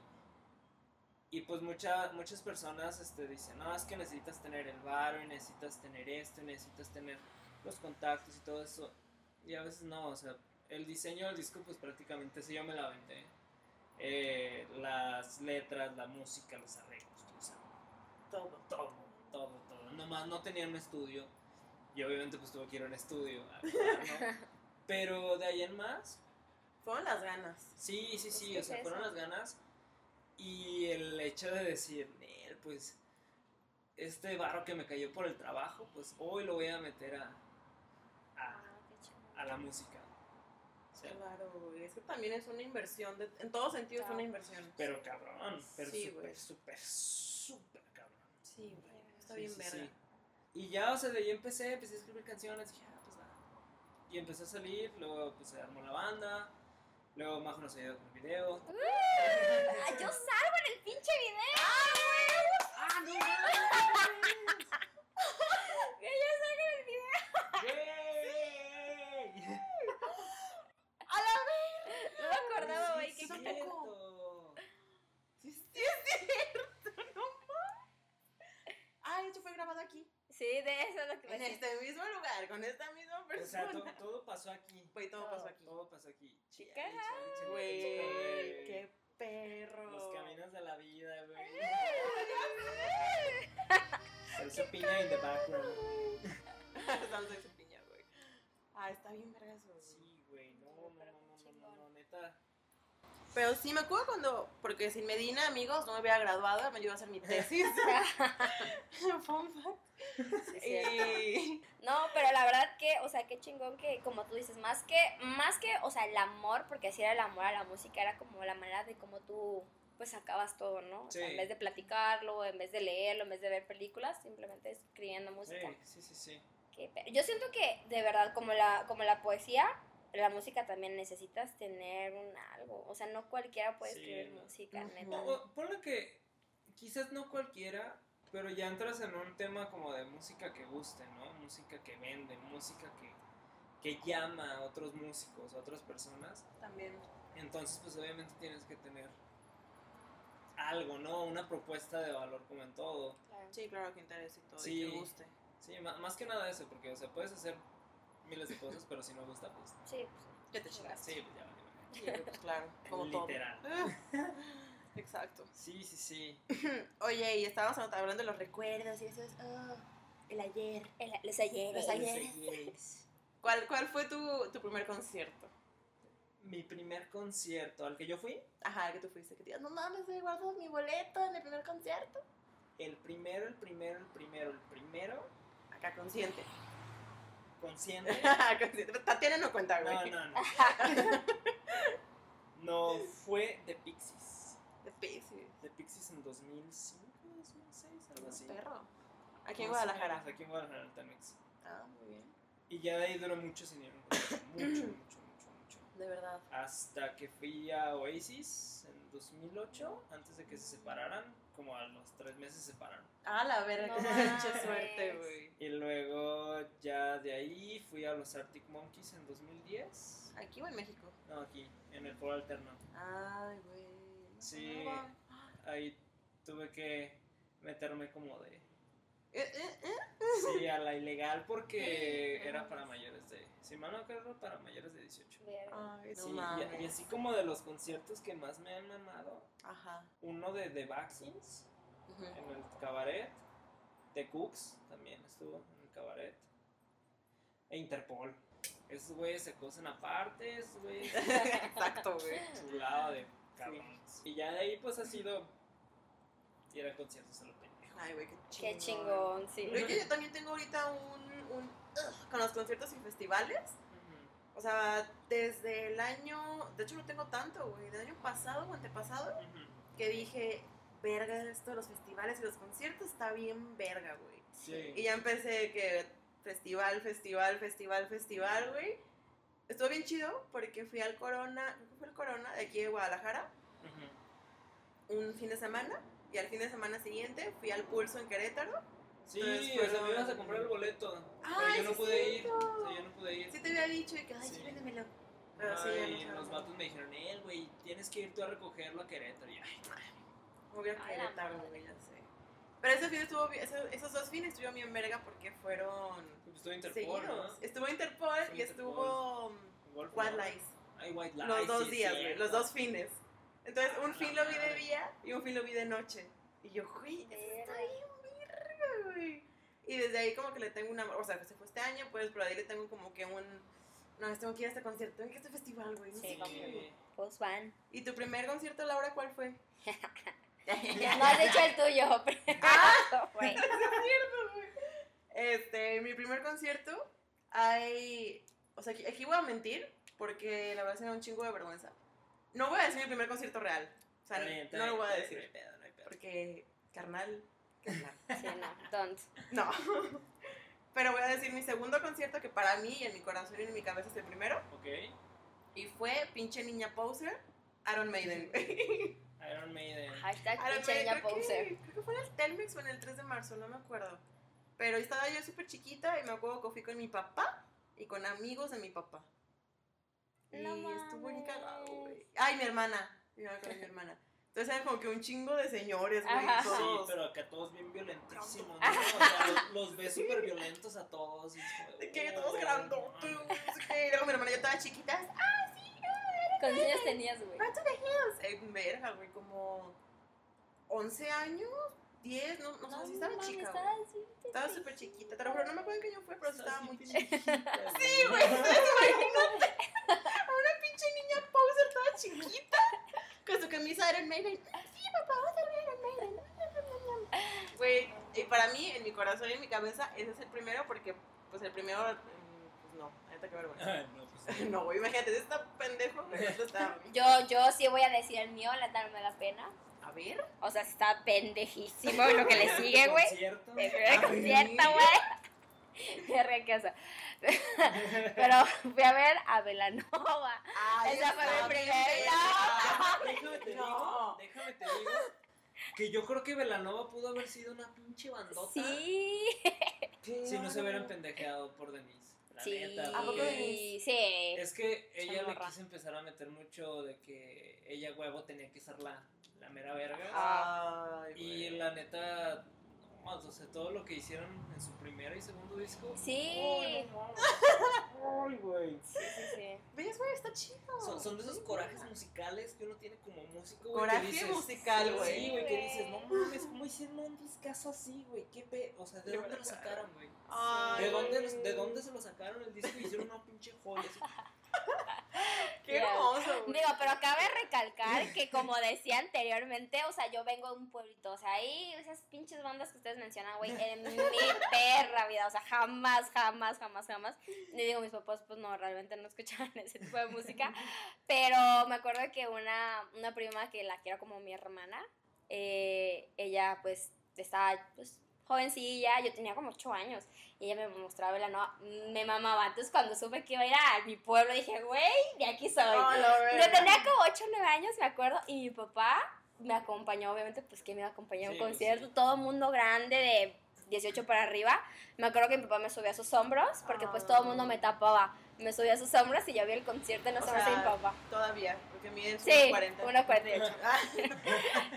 y pues mucha, muchas personas este, dicen, no, es que necesitas tener el bar, y necesitas tener esto, y necesitas tener los contactos y todo eso. Y a veces no, o sea, el diseño del disco pues prácticamente ese yo me la aventé. Eh, las letras, la música, los arreglos, o sea, Todo. todo, todo, todo. Nomás no tenía un estudio y obviamente pues tuve que ir a un estudio. a grabar, ¿no? <laughs> Pero de ahí en más, Fueron las ganas. Sí, sí, Pues, sí, ¿qué o sea, es fueron eso? las ganas y el hecho de decir, "Nel, pues este barro que me cayó por el trabajo, pues hoy lo voy a meter a, a, a la música. O sea, Claro, güey. Es que también es una inversión. de- en todo sentido es una inversión. pero cabrón, pero Sí, súper, súper, súper cabrón. Sí, güey. Está Sí, bien sí, verga. sí. Y ya, o sea, de ahí empecé, empecé a escribir canciones, dije, ah, pues va. Y empecé a salir, luego pues se armó la banda, luego Majo nos ayudó con el video. Ah, yo salgo en el pinche video. ¡Ah, no <laughs> Que yo salgo en el video. ¡Güey! No me acordaba, güey. Sí, que es qué cierto. Sí, sí, es cierto. <laughs> No mames. Ah, esto fue grabado aquí. Sí, de eso es lo que me En este mismo lugar, con esta misma O sea, persona. to- todo pasó aquí. Güey, todo pasó aquí. Todo pasó aquí. Chale, Güey, qué perro. Los caminos de la vida, güey. <laughs> Salsa piña in the background. <laughs> Salsa piña, güey. Ah, está bien verga eso, güey. Sí, güey. No, no, no, no, no, no, no, neta. Pero sí me acuerdo cuando, porque sin Medina, amigos, no me había graduado, me ayudó a hacer mi tesis. <laughs> <laughs> Fun fact. Sí. Y No, pero la verdad que, o sea, qué chingón que, como tú dices, más que, más que, o sea, el amor, porque así era el amor a la música, era como la manera de cómo tú, pues, sacabas todo, ¿no? O sea, Sí. en vez de platicarlo, en vez de leerlo, en vez de ver películas, simplemente escribiendo música. Sí, sí, sí, sí. Que- pero yo siento que, de verdad, como la, como la poesía, la música también necesitas tener un algo. O sea, no cualquiera puede Sí, escribir música, neta. O- o ponle que quizás no cualquiera, pero ya entras en un tema como de música que guste, ¿no? Música que vende, música que, que llama a otros músicos, a otras personas. También. Entonces, pues obviamente tienes que tener algo, ¿no? Una propuesta de valor como en todo. Claro. Sí, claro que interesa y todo. Sí. Y que guste. Sí, más que nada eso, porque, o sea, puedes hacer miles de cosas, pero si no gusta, pues Sí, Ya te chingaste. sí, pues ya vale, Sí, pues claro, como todo. Literal. <laughs> Exacto. Sí, sí, sí. <laughs> Oye, y estábamos hablando de los recuerdos y eso es. oh, el ayer. el- los ayeres. Los ayeres. ¿Cuál, cuál fue tu, tu primer concierto? Mi primer concierto al que yo fui, Ajá, que tú fuiste. Que te digas, no mames, me guardo mi boleto en el primer concierto. el primero, el primero, el primero, el primero, Acá, consciente. Consciente. <laughs> Tatiana no cuenta, güey. No, no, no. <laughs> No, fue de Pixies. De Pisces. De Pixies en 2005, 2006, algo así. Perro. Aquí en Guadalajara. Aquí en Guadalajara, en el Temex. Ah, muy bien. Y ya de ahí duró mucho sin ir a un concierto, Mucho, mucho, mucho, mucho. De verdad. Hasta que fui a Oasis en 2008, antes de que se separaran, como a los tres meses se separaron. Ah, la verga, No qué <laughs> pinche suerte, güey. Y luego de ahí fui a los Arctic Monkeys en 2010. ¿Aquí o en México? No, aquí, en el foro alterno. Ay, güey. no Sí. Ahí tuve que meterme como de... Eh, eh, eh. Sí, a la ilegal porque <laughs> era para mayores de... Si mal no acuerdo, para mayores de 18. Verga. Ay, no Sí, y- así como de los conciertos que más me han mamado, Ajá. uno de The Vaccines en el cabaret, The Cooks también estuvo en el cabaret, e Interpol. Esos güeyes se cosen aparte, esos güeyes <laughs> Exacto, güey. chulado de cabrones. Y ya de ahí pues ha sido ir a conciertos a lo pendejo. Ay, güey, qué chingón. Qué chingón, sí. Creo que yo también tengo ahorita un, un con los conciertos y festivales. O sea, desde el año, de hecho no tengo tanto, güey, del año pasado o antepasado, que dije, verga, esto de los festivales y los conciertos está bien verga, güey. Sí. Y ya empecé que festival, festival, festival, festival, güey. Estuvo bien chido porque fui al Corona, que fue el Corona de aquí de Guadalajara, un fin de semana. Y al fin de semana siguiente fui al Pulso en Querétaro. Sí, Entonces o sea, me ibas a comprar el boleto. Ay, pero yo no sí, pude ir. cierto. O sea, yo no pude ir. Sí te había dicho y que, ay, Sí. véndemelo. Pero sí, ya no Ay, se los vatos me dijeron, él, güey, tienes que ir tú a recogerlo a Querétaro. Y, ay, voy a Querétaro, güey, ya sé. Pero ese fin estuvo esos, esos dos fines estuvieron bien verga porque fueron pues estuvo Interpol, ¿no? seguidos. Estuvo Interpol Estuvo y estuvo um, Wolf, White. Lies. Ay, White Lies. Los dos sí, días, los dos fines. Entonces, un Ah, fin lo vi de día y un fin lo vi de noche. Y yo, güey, está verga, güey. Y desde ahí como que le tengo una... O sea, se fue este año, pues, pero ahí le tengo como que un... No, tengo que ir a este concierto, tengo que ir a este festival, güey. no Sí, sé qué. Pues van. ¿Y tu primer concierto, Laura, cuál fue? <laughs> <laughs> No has dicho el tuyo, <laughs> pero. <laughs> güey. Este, mi primer concierto, hay... O sea, aquí, aquí voy a mentir, porque la verdad se me da un chingo de vergüenza. No voy a decir mi primer concierto real. O sea, bien, no lo voy a está bien, decir. no hay pedo, no hay pedo. Porque, carnal, carnal. Sí, no, don't. No. Pero voy a decir mi segundo concierto, que para mí, y en mi corazón y en mi cabeza es el primero. Ok, Y fue pinche niña poser, Iron Maiden, güey. Iron Maiden. Hashtag Iron Maiden, creo que- poser. Creo que fue en el Telmex o en el 3 de marzo, no me acuerdo. Pero estaba yo súper chiquita y me acuerdo que fui con mi papá y con amigos de mi papá. Y No estuvo bien cagado, mames. güey. Ay, mi hermana. Mi hermana con mi hermana. Entonces eran como que un chingo de señores, güey. Ajá. Sí, pero acá todos bien violentísimos, ¿no? O sea, los, los ves súper violentos a todos. y es como De que todos grandotes, no no. Y luego mi hermana ya estaba chiquita. Ah, ¿Cuántos años tenías, güey? Back to the Hills. Eh, verga, güey, como 11 años, 10, no, no, sé si estaba mames, chica, estaba así, Estaba súper chiquita, juro, no me acuerdo en qué año fue, pero sí estaba muy chiquita. chiquita, Sí, güey, <laughs> imagínate a <laughs> una pinche niña poser toda chiquita con su camisa de Iron Maiden. Sí, papá, vamos a ver Iron Maiden. Güey, y para mí, en mi corazón y en mi cabeza, ese es el primero porque, pues, el primero, pues no, ahorita que vergüenza. <laughs> No, pues, <laughs> No, güey, imagínate, está pendejo, <laughs> está... Yo, yo sí voy a decir el mío, la tal me da pena. A ver. O sea, está pendejísimo lo que le sigue, güey. concierto. El primer A ver. concierto, güey. ¿qué eso? Pero fui a ver a Velanova. Ay, Esa fue mi primera. te No. digo, déjame te digo que yo creo que Velanova pudo haber sido una pinche bandota Sí. si no se hubieran pendejeado por Denise. La Sí. neta. ¿A poco? Sí. Es que ella le quiso empezar a meter mucho de que ella huevo tenía que ser la, la mera verga. Ay, Y güey. la neta, o sea, todo lo que hicieron en su primer y segundo disco. Sí. Ay, no güey. Sí, sí, sí. ¿Ves, güey? Está chido. Son, son de esos Sí, corajes musicales que uno tiene como músico, güey. Coraje que dices, musical, güey. Sí, güey, que dices, no mames, ¿cómo hicieron un discazo así, güey? ¿Qué pe... O sea, ¿de dónde lo sacaron, güey? ¿De dónde, los- ¿De dónde se lo sacaron el disco y hicieron una pinche joya? así? Qué hermoso. Digo, pero cabe recalcar que como decía anteriormente, o sea, yo vengo de un pueblito, o sea, ahí esas pinches bandas que ustedes mencionan, güey, en mi <laughs> perra vida, o sea, jamás, jamás, jamás, jamás. Y digo, mis papás, pues no, realmente no escuchaban <laughs> ese tipo de música, pero me acuerdo que una, una prima que la quiero como mi hermana, eh, ella pues estaba, pues, jovencilla, yo tenía como 8 años, y ella me mostraba la no, me mamaba. Entonces, cuando supe que iba a ir a mi pueblo, dije, güey, de aquí soy. No, la Yo tenía como 8 o 9 años, me acuerdo, y mi papá me acompañó, obviamente, pues que me iba a un Sí, concierto, sí. todo mundo grande de 18 para arriba. Me acuerdo que mi papá me subía a sus hombros, porque pues todo el mundo me tapaba. Me subía a sus hombros y yo vi el concierto en los O hombros de mi papá. Todavía, porque mide Sí, 1.40. 1.48. Ah,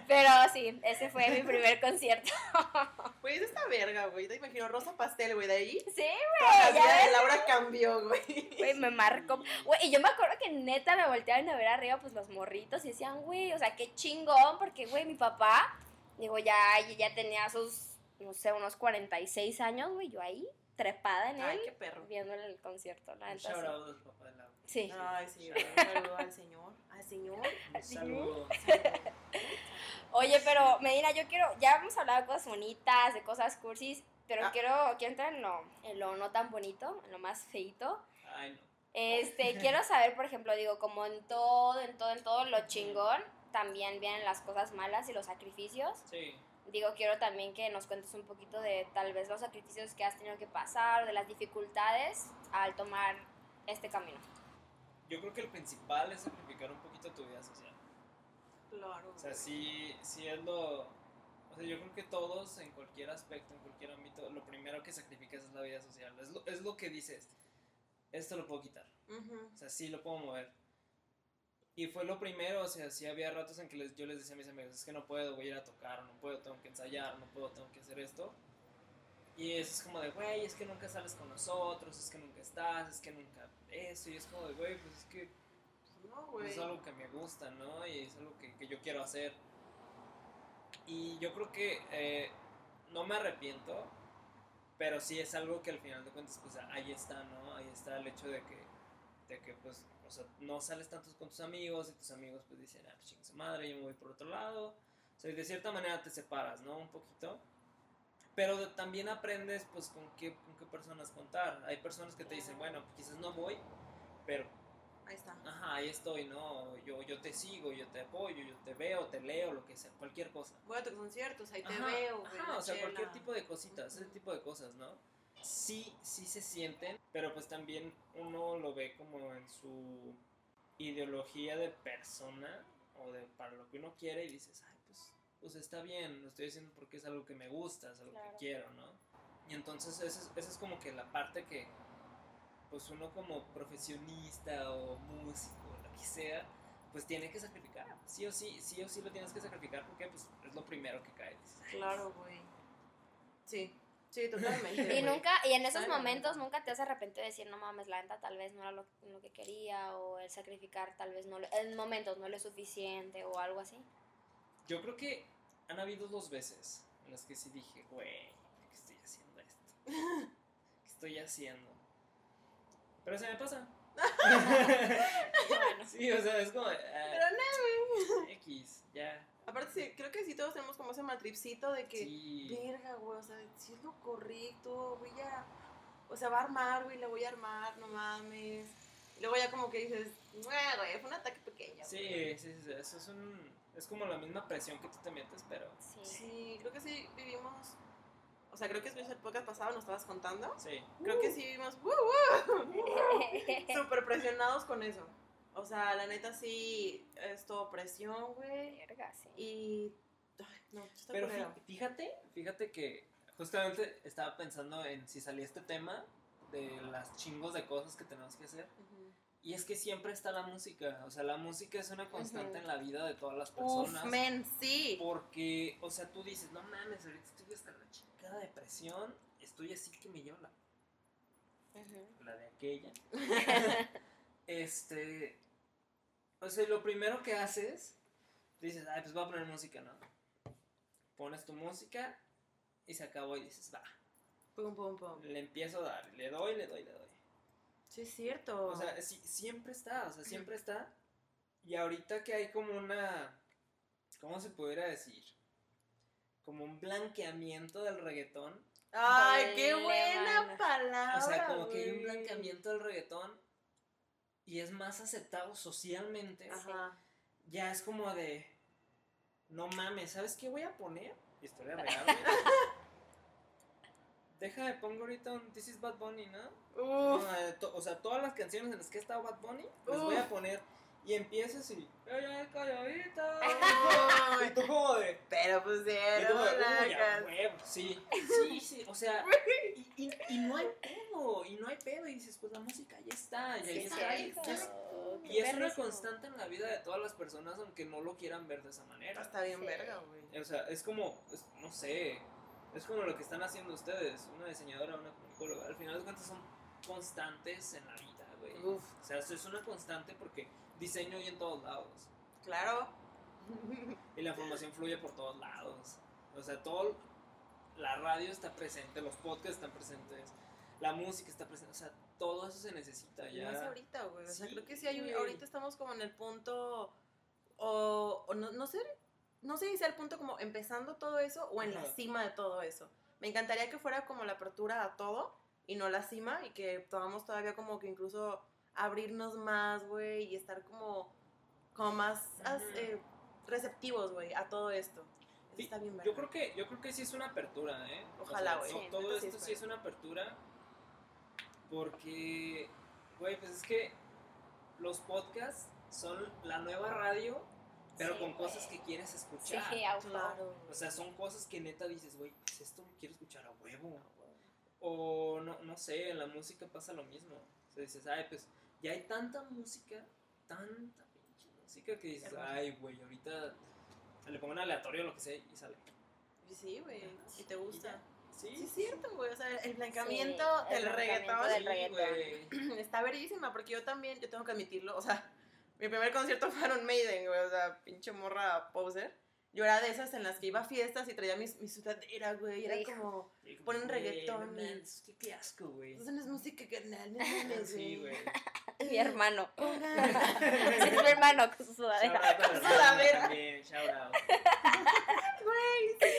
Pero sí, ese fue mi primer concierto. <laughs> Güey, es esta verga, güey. Te imagino rosa pastel, güey. De ahí. Sí, La ya de ves. Laura cambió, güey. Güey, me marcó. Güey, y yo me acuerdo que neta me volteaban a ver arriba, pues los morritos y decían, güey, o sea, qué chingón, porque, güey, mi papá, digo, ya, ya tenía sus, no sé, unos 46 años, güey, yo ahí, trepada en Ay, él, qué perro. viendo el concierto, la Un shout de la. Sí. Ay, sí. Un <laughs> saludo al señor. Al señor. Un saludo. <laughs> Oye, pero Medina, yo quiero, ya hemos hablado de cosas bonitas, de cosas cursis, pero Ah. quiero, quiero entrar en lo, en lo no tan bonito, en lo más feito. Ay, no. Este, <laughs> quiero saber, por ejemplo, digo, como en todo, en todo, en todo lo chingón, también vienen las cosas malas y los sacrificios. Sí. Digo, quiero también que nos cuentes un poquito de tal vez los sacrificios que has tenido que pasar, de las dificultades al tomar este camino. Yo creo que el principal es sacrificar un poquito tu vida social. Claro. O sea, sí, sí es lo... O sea, yo creo que todos, en cualquier aspecto, en cualquier ámbito, lo primero que sacrificas es la vida social. Es lo, es lo que dices, esto lo puedo quitar. Ujú. O sea, sí lo puedo mover. Y fue lo primero, o sea, sí había ratos en que les- yo les decía a mis amigos, es que no puedo, voy a ir a tocar, no puedo, tengo que ensayar, no puedo, tengo que hacer esto. Y es como de, güey, es que nunca sales con nosotros, es que nunca estás, es que nunca eso. Y es como de, güey, pues es que No, pues güey. es algo que me gusta, ¿no? Y es algo que, que yo quiero hacer. Y yo creo que eh, no me arrepiento, pero sí es algo que al final de cuentas, pues ahí está, ¿no? Ahí está el hecho de que, de que pues, o sea, no sales tanto con tus amigos y tus amigos pues dicen, ah, pues chingue su madre, yo me voy por otro lado. O sea, y de cierta manera te separas, ¿no? Un poquito. Pero también aprendes, pues, con qué, con qué personas contar. Hay personas que te dicen, bueno, pues, quizás no voy, pero Ahí está. Ajá, ahí estoy, ¿no? Yo, yo te sigo, yo te apoyo, yo te veo, te leo, lo que sea, cualquier cosa. Voy a tus conciertos, ahí te Ajá, veo. Ajá, o sea, chela. cualquier tipo de cositas, ese tipo de cosas, ¿no? Sí, sí se sienten, pero pues también uno lo ve como en su ideología de persona o de para lo que uno quiere y dices, ay, pues, pues está bien, lo estoy haciendo porque es algo que me gusta, es algo Claro. que quiero, ¿no? Y entonces esa es, esa es como que la parte que, pues uno como profesionista o músico, lo que sea, pues tiene que sacrificar. Sí o sí, sí o sí lo tienes que sacrificar porque pues es lo primero que cae. Dices, "Ay, Claro, güey. Sí, sí, totalmente. <laughs> Y nunca, y en esos momentos nunca te has arrepentido de decir, no mames, la neta tal vez no era lo, lo que quería, o el sacrificar tal vez no, lo- en momentos no lo es suficiente, o algo así. Yo creo que han habido dos veces en las que sí dije, güey, ¿por qué estoy haciendo esto? ¿Qué estoy haciendo? Pero se me pasa. <laughs> <laughs> Bueno, Sí, o sea, es como, ah, Pero no, güey. X, ya. Aparte, sí, creo que sí todos tenemos como ese matripcito de que, Sí. verga, güey, o sea, si es lo correcto, voy a, o sea, va a armar, güey, la voy a armar, no mames. Y luego ya como que dices, "Nah, güey, fue un ataque pequeño. Sí, güey". sí, sí, eso es un... Es como la misma presión que tú te metes, pero... sí. Sí, creo que sí vivimos, O sea, creo que es el podcast pasado, nos estabas contando. Sí. Creo que sí vimos, ¡uh, uh! súper presionados con eso. O sea, la neta sí, es todo presión, güey. Verga, sí. Y. Ay, no, está Pero culero. fíjate, fíjate que justamente estaba pensando en si salía este tema de las chingos de cosas que tenemos que hacer. Y es que siempre está la música. O sea, la música es una constante en la vida de todas las Uf, personas. men, sí. Porque, o sea, tú dices, no mames, ahorita estoy hasta la chingada depresión. Estoy así que me llevo la de aquella. <laughs> este. O sea, lo primero que haces, dices, ay, pues voy a poner música, ¿no? Pones tu música y se acabó y dices, va. Pum, pum, pum. Le empiezo a dar, le doy, le doy, le doy. Sí, es cierto. O sea, sí- siempre está, o sea, siempre está. Y ahorita que hay como una, ¿cómo se pudiera decir? Como un blanqueamiento del reggaetón. Ay, qué buena palabra. O sea, como que hay un blanqueamiento del reggaetón y es más aceptado socialmente. Ajá. Ya es como de, no mames, ¿sabes qué voy a poner? Historia <laughs> real. Deja de pongo ahorita un This is Bad Bunny, ¿no? Uf. O sea, todas las canciones en las que ha estado Bad Bunny, les voy a Uf. poner. Y empiezas y. ¡Ella calladita! Ay, <laughs> y tú como de. Pero pues y tú pusieron como de, la Sí, sí, sí. O sea, y, y, y no hay pedo. Y no hay pedo. Y dices, pues la música ya está. Y ahí Sí, está. Y, es- y es una constante en la vida de todas las personas, aunque no lo quieran ver de esa manera. Está bien Sí. verga, güey. O sea, es como, es- no sé, es como lo que están haciendo ustedes, una diseñadora, una comunicóloga. Al final de cuentas son constantes en la vida, güey. O sea, eso es una constante porque diseño hay en todos lados. Claro. Y la información fluye por todos lados. O sea, todo, la radio está presente, los podcasts están presentes, la música está presente. O sea, todo eso se necesita Y ya. ahorita, güey. O sea, Sí, creo que sí hay un- ahorita estamos como en el punto o, o no, no sé, no sé si sea el punto como empezando todo eso o en la Ajá. cima de todo eso. Me encantaría que fuera como la apertura a todo y no la cima y que podamos todavía como que incluso abrirnos más, güey, y estar como como más as- eh, receptivos, güey, a todo esto. Eso Sí, está bien Yo creo que, yo creo que sí es una apertura, ¿eh? Ojalá, güey. to- Sí, todo sí esto sí es una apertura. Porque, güey, pues es que los podcasts son la nueva radio, pero Sí, con güey. cosas que quieres Sí, escuchar. huevo. Claro. O sea, son cosas que neta dices, güey, pues esto quiero escuchar a huevo. O no, no sé, en la música pasa lo mismo. O sea, dices, ay, pues ya hay tanta música, tanta pinche música que dices, Hermoso. ay, güey, ahorita le pongo un aleatorio o lo que sea y sale. Y Sí, güey, y te gusta. Sí, Sí, es cierto, güey. O sea, el Sí, el del blancamiento reggaetón del reggaetón. <clears throat> está verísima, porque yo también, yo tengo que admitirlo, o sea, mi primer concierto <laughs> fue en Maiden, güey, o sea, pinche morra poser. Yo era de esas en las que iba a fiestas y traía mis, mi sudadera, güey, era como, Ponen reggaetón no y- mames, qué, qué asco, güey. eso no es música carnal, no <laughs> Sí, güey. <laughs> Mi hermano. <laughs> <laughs> Es mi hermano con su Shout sudadera. out la Sudadera. también, shout out. Güey, sí.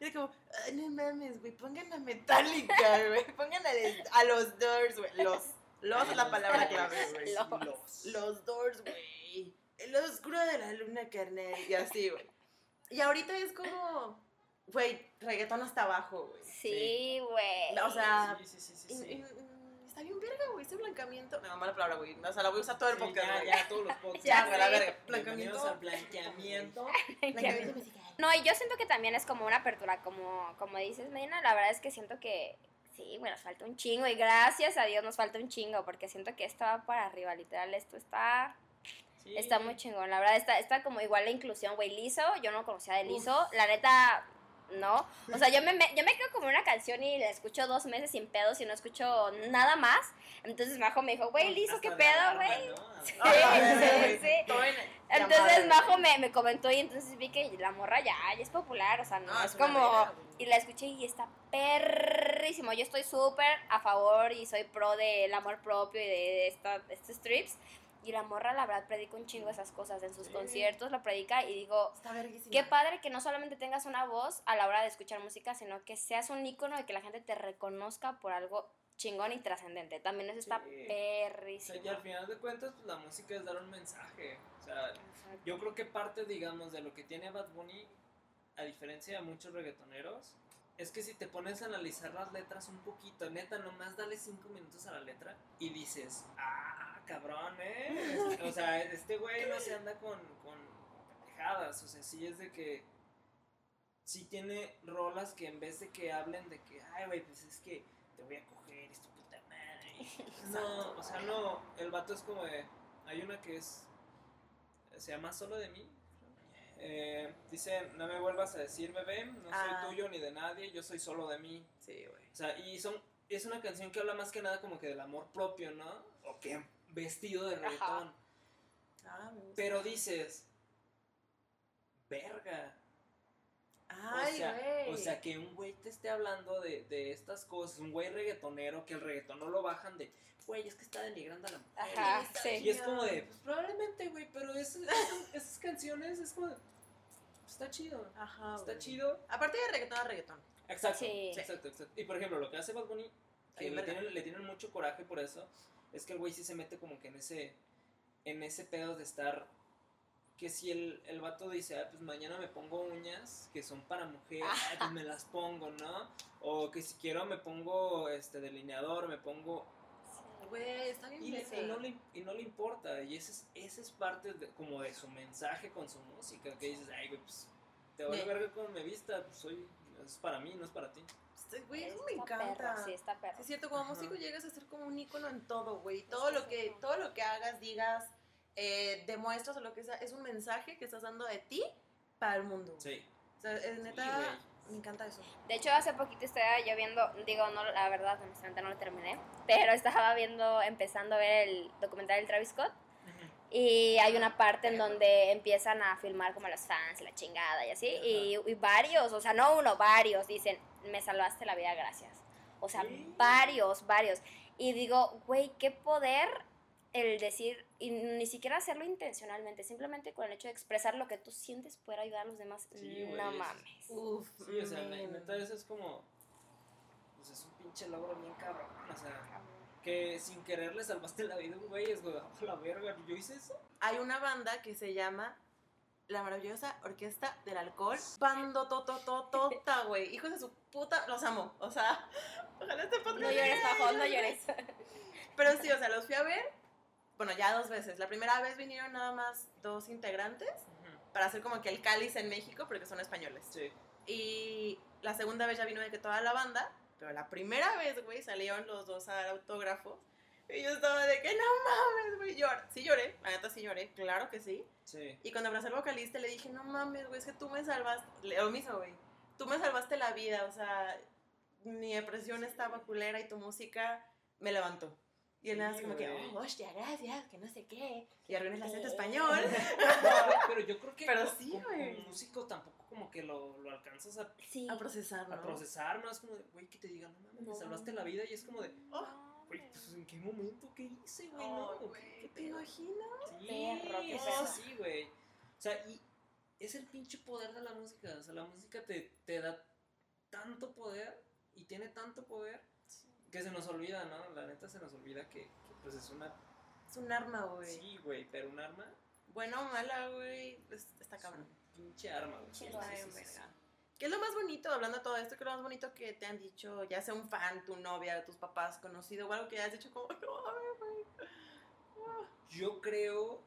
Y era como, "Ay, no mames, güey, pongan a Metallica, güey, pongan a, les- a los Doors, güey, los, los es la palabra clave, güey. Los. Los. Los Doors, güey. El oscuro de la luna, carnal. Y así, güey. Y ahorita es como, güey, reggaetón hasta abajo, güey. Sí, güey. O sea, Sí, sí, sí, sí. y- sí. Está bien verga, güey, ese blancamiento. Me mamá la palabra, güey. O sea, la voy a usar todo el Sí, podcast, ya, todos los <laughs> podcasts. Ya, güey, la sé. verga. Bienvenidos Blancamiento. al blanqueamiento. <laughs> Blancamiento musical. No, y yo siento que también es como una apertura, como, como dices, Medina, la verdad es que siento que sí, güey, nos falta un chingo y gracias a Dios nos falta un chingo porque siento que esto va para arriba, literal, esto está, Sí. está muy chingón, la verdad, está, está como igual la inclusión, güey, Liso, yo no conocía de Liso, la neta, no, o sea, yo me, me- yo me quedo como una canción y la escucho dos meses sin pedos y no escucho nada más, entonces Majo me dijo, güey, Liso, Hasta ¿qué pedo, güey? ¿no? <laughs> Sí, Ah, sí, sí. Entonces Majo me, me comentó y entonces vi que la morra ya, ya es popular, o sea, no, No, es como... Y la escuché y está perrísimo. Yo estoy súper a favor y soy pro del amor propio y de, de esta, de estos trips. Y la morra, la verdad, predica un chingo esas cosas. En sus Sí. conciertos lo predica y digo, qué padre que no solamente tengas una voz a la hora de escuchar música, sino que seas un ícono y que la gente te reconozca por algo chingón y trascendente. También eso está Sí. O sea, perrísimo. y al final de cuentas, pues la música es dar un mensaje. O sea, yo creo que parte, digamos, de lo que tiene Bad Bunny, a diferencia de muchos reggaetoneros, es que si te pones a analizar las letras un poquito, neta, nomás dale cinco minutos a la letra y dices, ah, cabrón, ¿eh? O sea, este güey no se anda con, con pendejadas, o sea, sí es de que, sí tiene rolas que en vez de que hablen de que, ay, güey, pues es que te voy a coger, es tu puta madre. <laughs> No, o sea, no, el vato es como de, hay una que es, se llama Solo de mí. Eh, dice, no me vuelvas a decir bebé, no Ah. soy tuyo ni de nadie, yo soy solo de mí. Sí, güey. O sea, y son, es una canción que habla más que nada como que del amor propio, ¿no? O que vestido de reggaetón. Ah. Pero dices, verga. Ay, o, sea, o sea, que un güey te esté hablando de, de estas cosas, un güey reggaetonero, que el reggaetón no lo bajan de, güey, es que está denigrando a la mujer. Ajá, está- sí. Y es como de, pues probablemente, güey, pero es- esas, <laughs> esas canciones es como, de, está chido. Ajá, Está chido. Aparte de reggaetón a reggaetón. Exacto, Sí. exacto, exacto. Y por ejemplo, lo que hace Bad Bunny, que le tienen, le tienen mucho coraje por eso, es que el güey sí se mete como que en ese, en ese pedo de estar, que si el, el vato dice, ah, pues mañana me pongo uñas que son para mujer, ah, pues me las pongo, ¿no? O que si quiero me pongo este delineador, me pongo... Güey, está bien Y, le- verga. y no, le, y no le importa, y ese es, ese es parte de, como de su mensaje con su música, que dices, ay, güey, pues te voy a ver cómo me vista, pues soy, es para mí, no es para ti. Güey, eso me encanta. perro, sí, está perro. Sí, es cierto, como Ajá. músico llegas a ser como un ícono en todo, güey. Todo lo sí, que, todo lo que hagas, digas, eh, demuestras o lo que sea, es un mensaje que estás dando de ti para el mundo. Sí. O sea, es Sí, neta, güey. me encanta eso. De hecho, hace poquito estaba yo viendo, digo, no, la verdad, honestamente no lo terminé, pero estaba viendo, empezando a ver el documental del Travis Scott y hay una parte en donde empiezan a filmar como a los fans, la chingada y así, y, y varios, o sea, no uno, varios dicen, me salvaste la vida, gracias. O sea, Sí. varios, varios. Y digo, güey, qué poder el decir, y ni siquiera hacerlo intencionalmente, simplemente con el hecho de expresar lo que tú sientes poder ayudar a los demás. Sí, güey, no es- mames. Uf, Sí, o sea, la- neta, eso es como. Pues es un pinche logro bien cabrón. O sea, que sin querer le salvaste la vida a un güey. Es "Oh, la verga, yo hice eso. Hay una banda que se llama La maravillosa Orquesta del Alcohol. Bando totototota, güey. Hijos de su puta, los amo. O sea, <laughs> ojalá este podcast. No llores, Pajo, no llores. Pero sí, o sea, los fui a ver. Bueno, ya dos veces. La primera vez vinieron nada más dos integrantes para hacer como que el cáliz en México, porque son españoles. Sí. Y la segunda vez ya vino de que toda la banda, pero la primera vez, güey, salieron los dos a dar autógrafos. Y yo estaba de que no mames, güey. Llor sí lloré, la neta sí lloré, claro que sí. Sí. Y cuando abracé al vocalista le dije, no mames, güey, es que tú me salvaste. Lo mismo, güey. Tú me salvaste la vida, o sea, mi depresión estaba culera y tu música me levantó. Y él nada más Sí, como que, oh, hostia, gracias, que no sé qué. Y arruiné el acento español. <laughs> No, pero yo creo que Pero sí, como, músico tampoco como que lo, lo alcanzas a, Sí. A procesar, ¿no? a procesar, ¿no? Es como de, güey, que te digan, no mames, me salvaste la vida. Y es como de, Oh, güey, pues ¿en qué momento? ¿Qué hice, güey? no, ¿Qué- ¿te imaginas? Sí, Perro, qué es perro. así, güey. O sea, y es el pinche poder de la música. O sea, la música te, te da tanto poder y tiene tanto poder que se nos olvida, ¿no? La neta se nos olvida que, que, pues es una... Es un arma, güey. Sí, güey, pero un arma Bueno o mala, güey, es- está es cabrón. un pinche arma, güey. Sí, sí. ¿Qué es lo más bonito, hablando de todo esto, qué es lo más bonito que te han dicho, ya sea un fan, tu novia, tus papás, conocido, o algo que hayas dicho como, <laughs> no, a ver, güey. Ah. Yo creo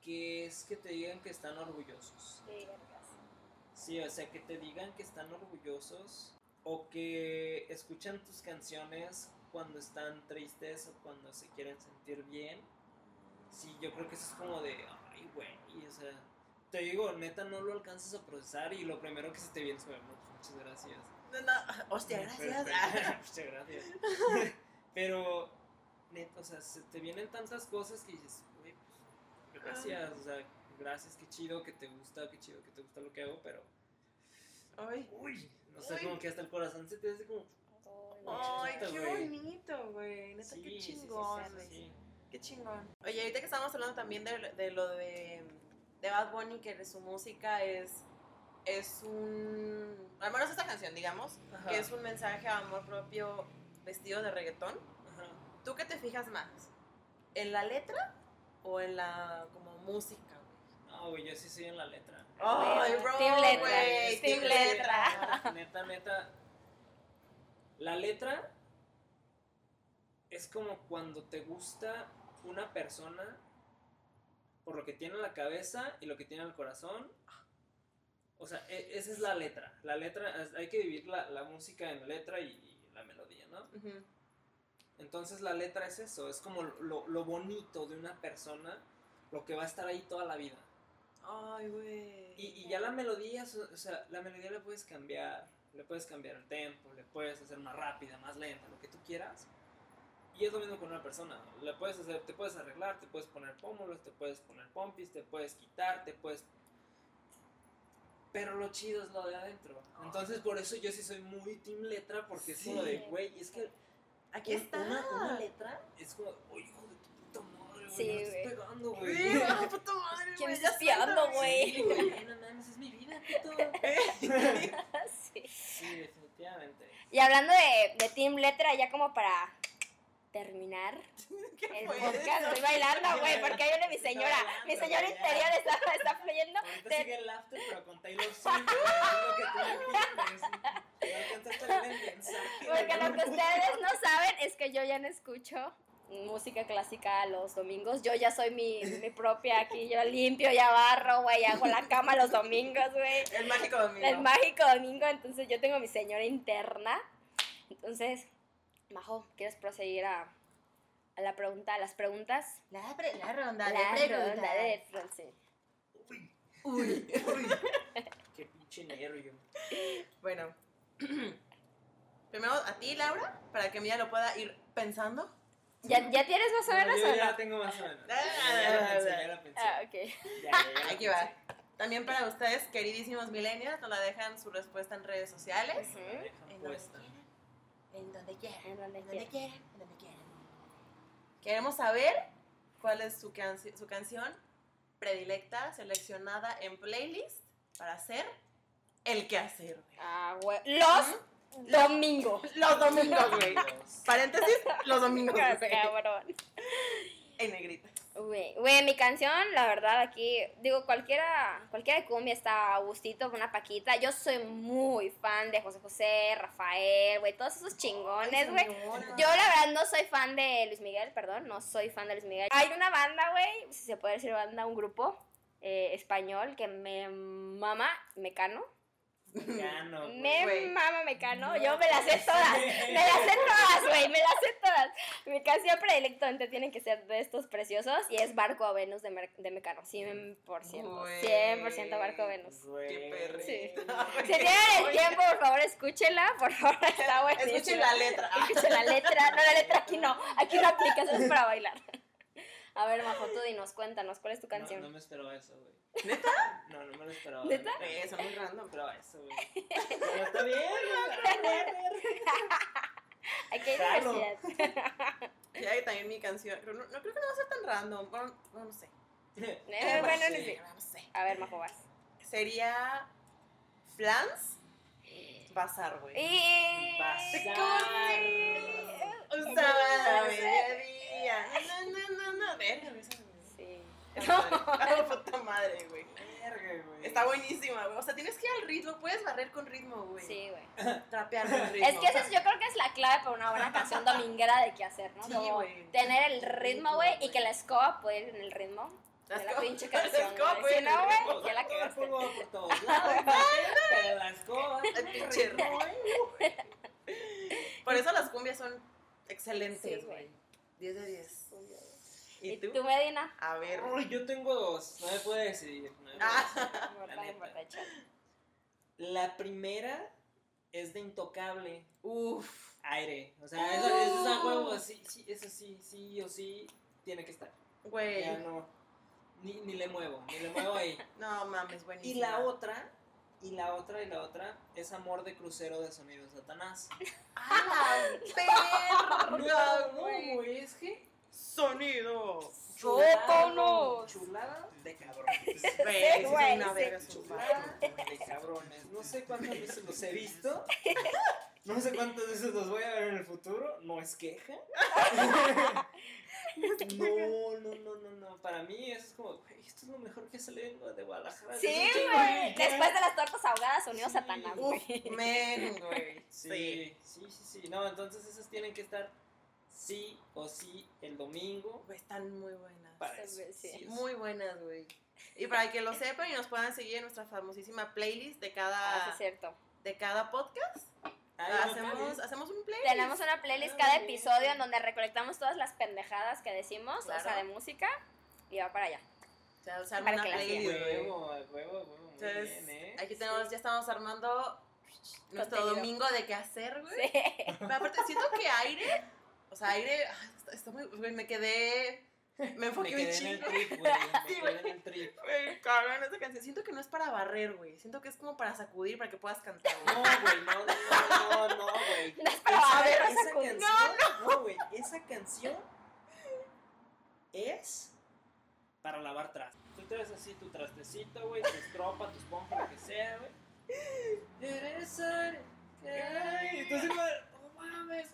que es que te digan que están orgullosos. Sí, o sea, que te digan que están orgullosos o que escuchan tus canciones cuando están tristes o cuando se quieren sentir bien. Sí, yo creo que eso es como de, ay, güey, o sea, te digo, neta, no lo alcanzas a procesar y lo primero que se te viene es como, no, pues, muchas gracias. No, no, hostia, gracias. <laughs> <laughs> muchas gracias. <laughs> Pero, neta, o sea, se te vienen tantas cosas que dices, güey, pues, gracias, o sea, gracias, qué chido que te gusta, qué chido que te gusta lo que hago, pero, Ay, uy, no sé, Ay. como que hasta el corazón se te hace como, ay, qué bonito, güey. Neta, sí, qué chingón, sí, sí. Qué chingón. Oye, ahorita que estábamos hablando también de, de lo de, de Bad Bunny, que de su música es, es un... Al menos esta canción, digamos, Ajá, que es un mensaje a amor propio vestido de reggaetón. ajá. ¿Tú qué te fijas más? ¿En la letra o en la como música, güey? No, güey, yo sí soy en la letra. Ay, bro, Team letra, güey, team team letra. letra. neta, neta, la letra es como cuando te gusta una persona por lo que tiene en la cabeza y lo que tiene en el corazón. O sea, e- esa es la letra. La letra, hay que dividir la, la música en letra y, y la melodía, ¿no? Ujú. Entonces la letra es eso, es como lo, lo bonito de una persona, lo que va a estar ahí toda la vida. Ay, güey. Y, y ya la melodía, o sea, la melodía le puedes cambiar, le puedes cambiar el tempo, le puedes hacer más rápida, más lenta, lo que tú quieras. Y es lo mismo con una persona, le puedes hacer, te puedes arreglar, te puedes poner pómulos, te puedes poner pompis, te puedes quitar, te puedes... Pero lo chido es lo de adentro. Entonces por eso yo sí soy muy team letra, porque es como de, Sí. güey, es que Aquí un- está. Una, una letra es como, oye, hijo de tu puta madre, güey, Sí, güey. estás pegando, güey. Sí, <laughs> ah, puta madre, ¿Quién güey, me ya está espiando, güey? Sí, güey, no mames, es mi vida, puto. <laughs> <laughs> Sí. Sí, definitivamente. Y hablando de, de Team Letra, ya como para terminar <laughs> ¿Qué el podcast, estoy bailando, güey, porque ahí viene mi señora. Mi señora interior está, está fluyendo. Ahorita Te- sigue el after, pero con Taylor Swift, que tú. No. Porque lo que ustedes no saben es que yo ya no escucho música clásica los domingos. Yo ya soy mi, mi propia aquí. Yo limpio, ya barro, güey, hago la cama los domingos, güey. El mágico domingo. El mágico domingo, entonces yo tengo mi señora interna. Entonces, Majo, ¿quieres proseguir a, a la pregunta, a las preguntas? La, pre- la ronda La de preguntas. ronda de Francés. Uy, Uy, uy. <laughs> qué pinche nervio. Bueno. <clears throat> Primero a ti, Laura, para que Mía lo pueda ir pensando. ¿Ya, ¿Ya tienes más o No, menos yo o ya no? la tengo más o menos. Ah, Ya la pensé, ya la pensé. Ah, ok. Ya, ya, ya la Aquí va. También para ustedes, queridísimos millennials, nos la dejan su respuesta en redes sociales. La dejan En donde quieran. En donde. En donde quieran. En donde quieran. Queremos saber cuál es su, canci- su canción predilecta seleccionada en playlist para hacer el quehacer. güey. Ah, güey. Los domingos. <laughs> Los domingos, güey. <laughs> Paréntesis, los domingos. <laughs> Cabrón. En negrita. Güey, güey, mi canción, la verdad, aquí, digo, cualquiera, cualquiera de cumbia está a gustito, una paquita. Yo soy muy fan de José José, Rafael, güey, todos esos chingones, güey. Yo la verdad no soy fan de Luis Miguel, perdón, no soy fan de Luis Miguel. Hay una banda, güey, si se puede decir banda, un grupo eh, español que me mama, Mecano. Mecano, güey. Me güey. mama Mecano, No yo me las sé todas, me las sé todas, güey, me las sé todas. Mi canción predilectamente tiene que ser de estos preciosos y es Barco a Venus de, Mer- de Mecano, 100%, Güey. 100% Barco a Venus. Güey. Qué perrita. Sí. <laughs> Si tienen el tiempo, por favor, escúchenla, por favor, está buenísima. Escuchen la letra. Escuchen la letra, no, la letra aquí no, aquí no aplica, eso es para bailar. A ver, Majo, tú dinos, cuéntanos, ¿cuál es tu No, canción? no me esperaba eso, güey. ¿Neta? No, no me lo esperaba. ¿Neta? Eh, son muy No random. esperaba eso, güey. <laughs> Pero está bien, güey. <laughs> Aquí hay Jalo. diversidad. <laughs> Y hay también mi canción. pero No, no creo que no va a ser tan random. Bueno, no, no sé. Eh, bueno, no sé. No sé. A ver, Majo, vas. Sería Flans Bazar, güey. Y... Bazar. Un sábado No, no, no, no. Verga, Sí. Ay, <laughs> puta madre, güey. Verga, güey. Está buenísima, güey. O sea, tienes que ir al ritmo. Puedes barrer con ritmo, güey. Sí, güey. Trapear con <laughs> ritmo. Es que eso es- yo creo que es la clave para una buena canción dominguera de qué hacer, ¿no? Sí, güey. tener el ritmo, güey, y que la escoba pueda ir en el ritmo La de la escoba- pinche <laughs> la canción. escoba güey. puede Si ir en no, el güey, ritmo. ya la Todo el cagaste. polvo por todos lados, pero la escoba. El pinche ritmo, güey. Por eso las cumbias son excelentes, Sí, güey. 10 de 10. ¿Y ¿Y tú? tú, Medina? A ver. Uy, yo tengo dos. No me puede decidir. no me Ah. <laughs> decidir, Importa, la primera es de Intocable. Uf. Aire. O sea, eso, eso es a huevo. Sí, sí, eso sí, sí o sí tiene que estar. Güey. Ya no. Ni, ni le muevo, ni le muevo ahí. <laughs> No mames, buenísimo. Y la otra, y la otra, y la otra es Amor de Crucero de Sonido Satanás. <laughs> ¡Ah, la No, verga, no, güey! güey, es que. Sonido. ¡Chócanos! Chulada de cabrones. Güey, una verga Chulada de cabrones. No sé cuántas veces los he <laughs> visto. No sé cuántas veces los voy a ver en el futuro. <laughs> No es queja. No, no, no, no, no. Para mí eso es como, güey, esto es lo mejor que sale de Guadalajara. Sí, güey. Después de las tortas ahogadas unió Sí. Satanás, güey. Men, güey. <laughs> Sí, sí, sí, sí. No, entonces esas tienen que estar sí o sí el domingo Güey, están muy buenas. para Sí, eso. sí. sí sí. Muy buenas, güey. Y para que lo <laughs> sepan y nos puedan seguir en nuestra famosísima playlist de Ah, sí, cada, cierto. de cada podcast, Ay, hacemos, hacemos un playlist. Tenemos una playlist cada episodio en donde recolectamos todas las pendejadas que decimos, o sea, Claro. de música, y va para allá. O sea, se arma Para una que playlist. Huevo, huevo, huevo. Muy Entonces, bien, ¿eh? aquí tenemos, ya estamos armando nuestro Contenido. domingo de qué hacer, güey. Sí. Pero aparte, siento que aire, o sea, aire, está, está muy, güey, me quedé, me Me enfoqué un quedé en el trip, <laughs> güey. Me Sí, quedé en el trip. Güey, cabrón, esa canción. Siento que no es para barrer, güey. Siento que es como para sacudir, para que puedas cantar, güey. No, güey, no, no, no, no, güey. No es para Esa- barrer, esa sacudir. canción, no, güey, esa canción es para lavar trastes. Tú traes así tu trastecito, güey, tu estropa, tu esponja, lo que sea, güey. Eres el que hay. Entonces, güey, no mames.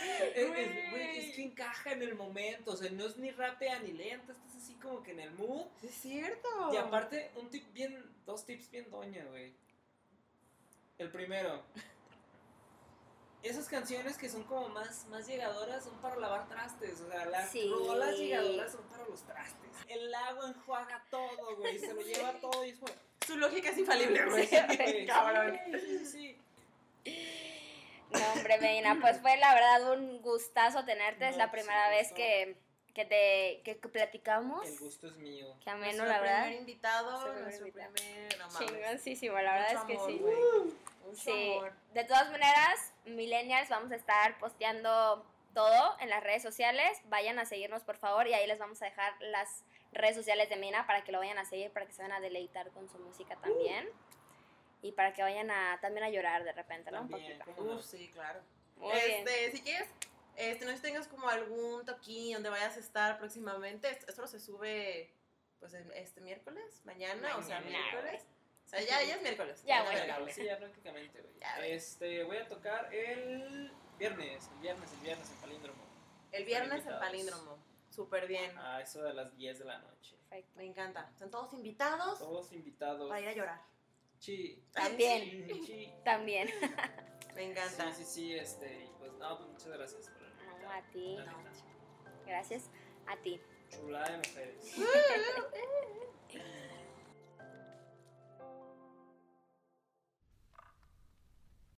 Es, es- güey, es que encaja en el momento, o sea, no es ni rápida ni lenta, estás así como que en el mood. Es cierto. Y aparte, un tip bien, dos tips bien doña, güey. El primero. Esas canciones que son como más, más llegadoras son para lavar trastes. O sea, las Sí. rolas llegadoras son para los trastes. El agua enjuaga todo, güey. Se lo lleva todo y es como. Su lógica es infalible, güey. <laughs> Sí, Cabrón. Sí, sí, sí. No, hombre, Medina, pues fue la verdad un gustazo tenerte. es la pues, primera vez que, que te que, que platicamos. El gusto es mío. Qué ameno, Nuestro la verdad. primer invitado, Nuestro primer invitado. Chingoncísimo, la verdad Mucho es que amor, sí. Mucho Sí, amor. de todas maneras, millennials, vamos a estar posteando todo en las redes sociales. Vayan a seguirnos, por favor, y ahí les vamos a dejar las redes sociales de Mina para que lo vayan a seguir, para que se vayan a deleitar con su música también. Y para que vayan a también a llorar de repente, ¿no? Un También, poquito. ¿cómo no? Uf, sí, claro. Muy bien. este, si quieres, este, no sé si tengas como algún toquín donde vayas a estar próximamente. Esto, esto se sube, pues, este miércoles, mañana, o sea, Mañana, miércoles. O sea, ya, ya es miércoles. Ya, la bueno. güey. sí, ya prácticamente, güey. Ya, güey. Este, voy a tocar el viernes, el viernes, el viernes en Palíndromo. El viernes en palíndromo. Súper bien. A eso de las 10 de la noche. Perfecto. Me encanta. Están todos invitados Todos invitados. para ir a llorar. Sí. También. Sí, sí. También. <laughs> Me encanta. Sí, sí, sí, este, y pues no, pues muchas gracias por No, a ti. neta. Gracias a ti. Chulada de mujeres. <laughs>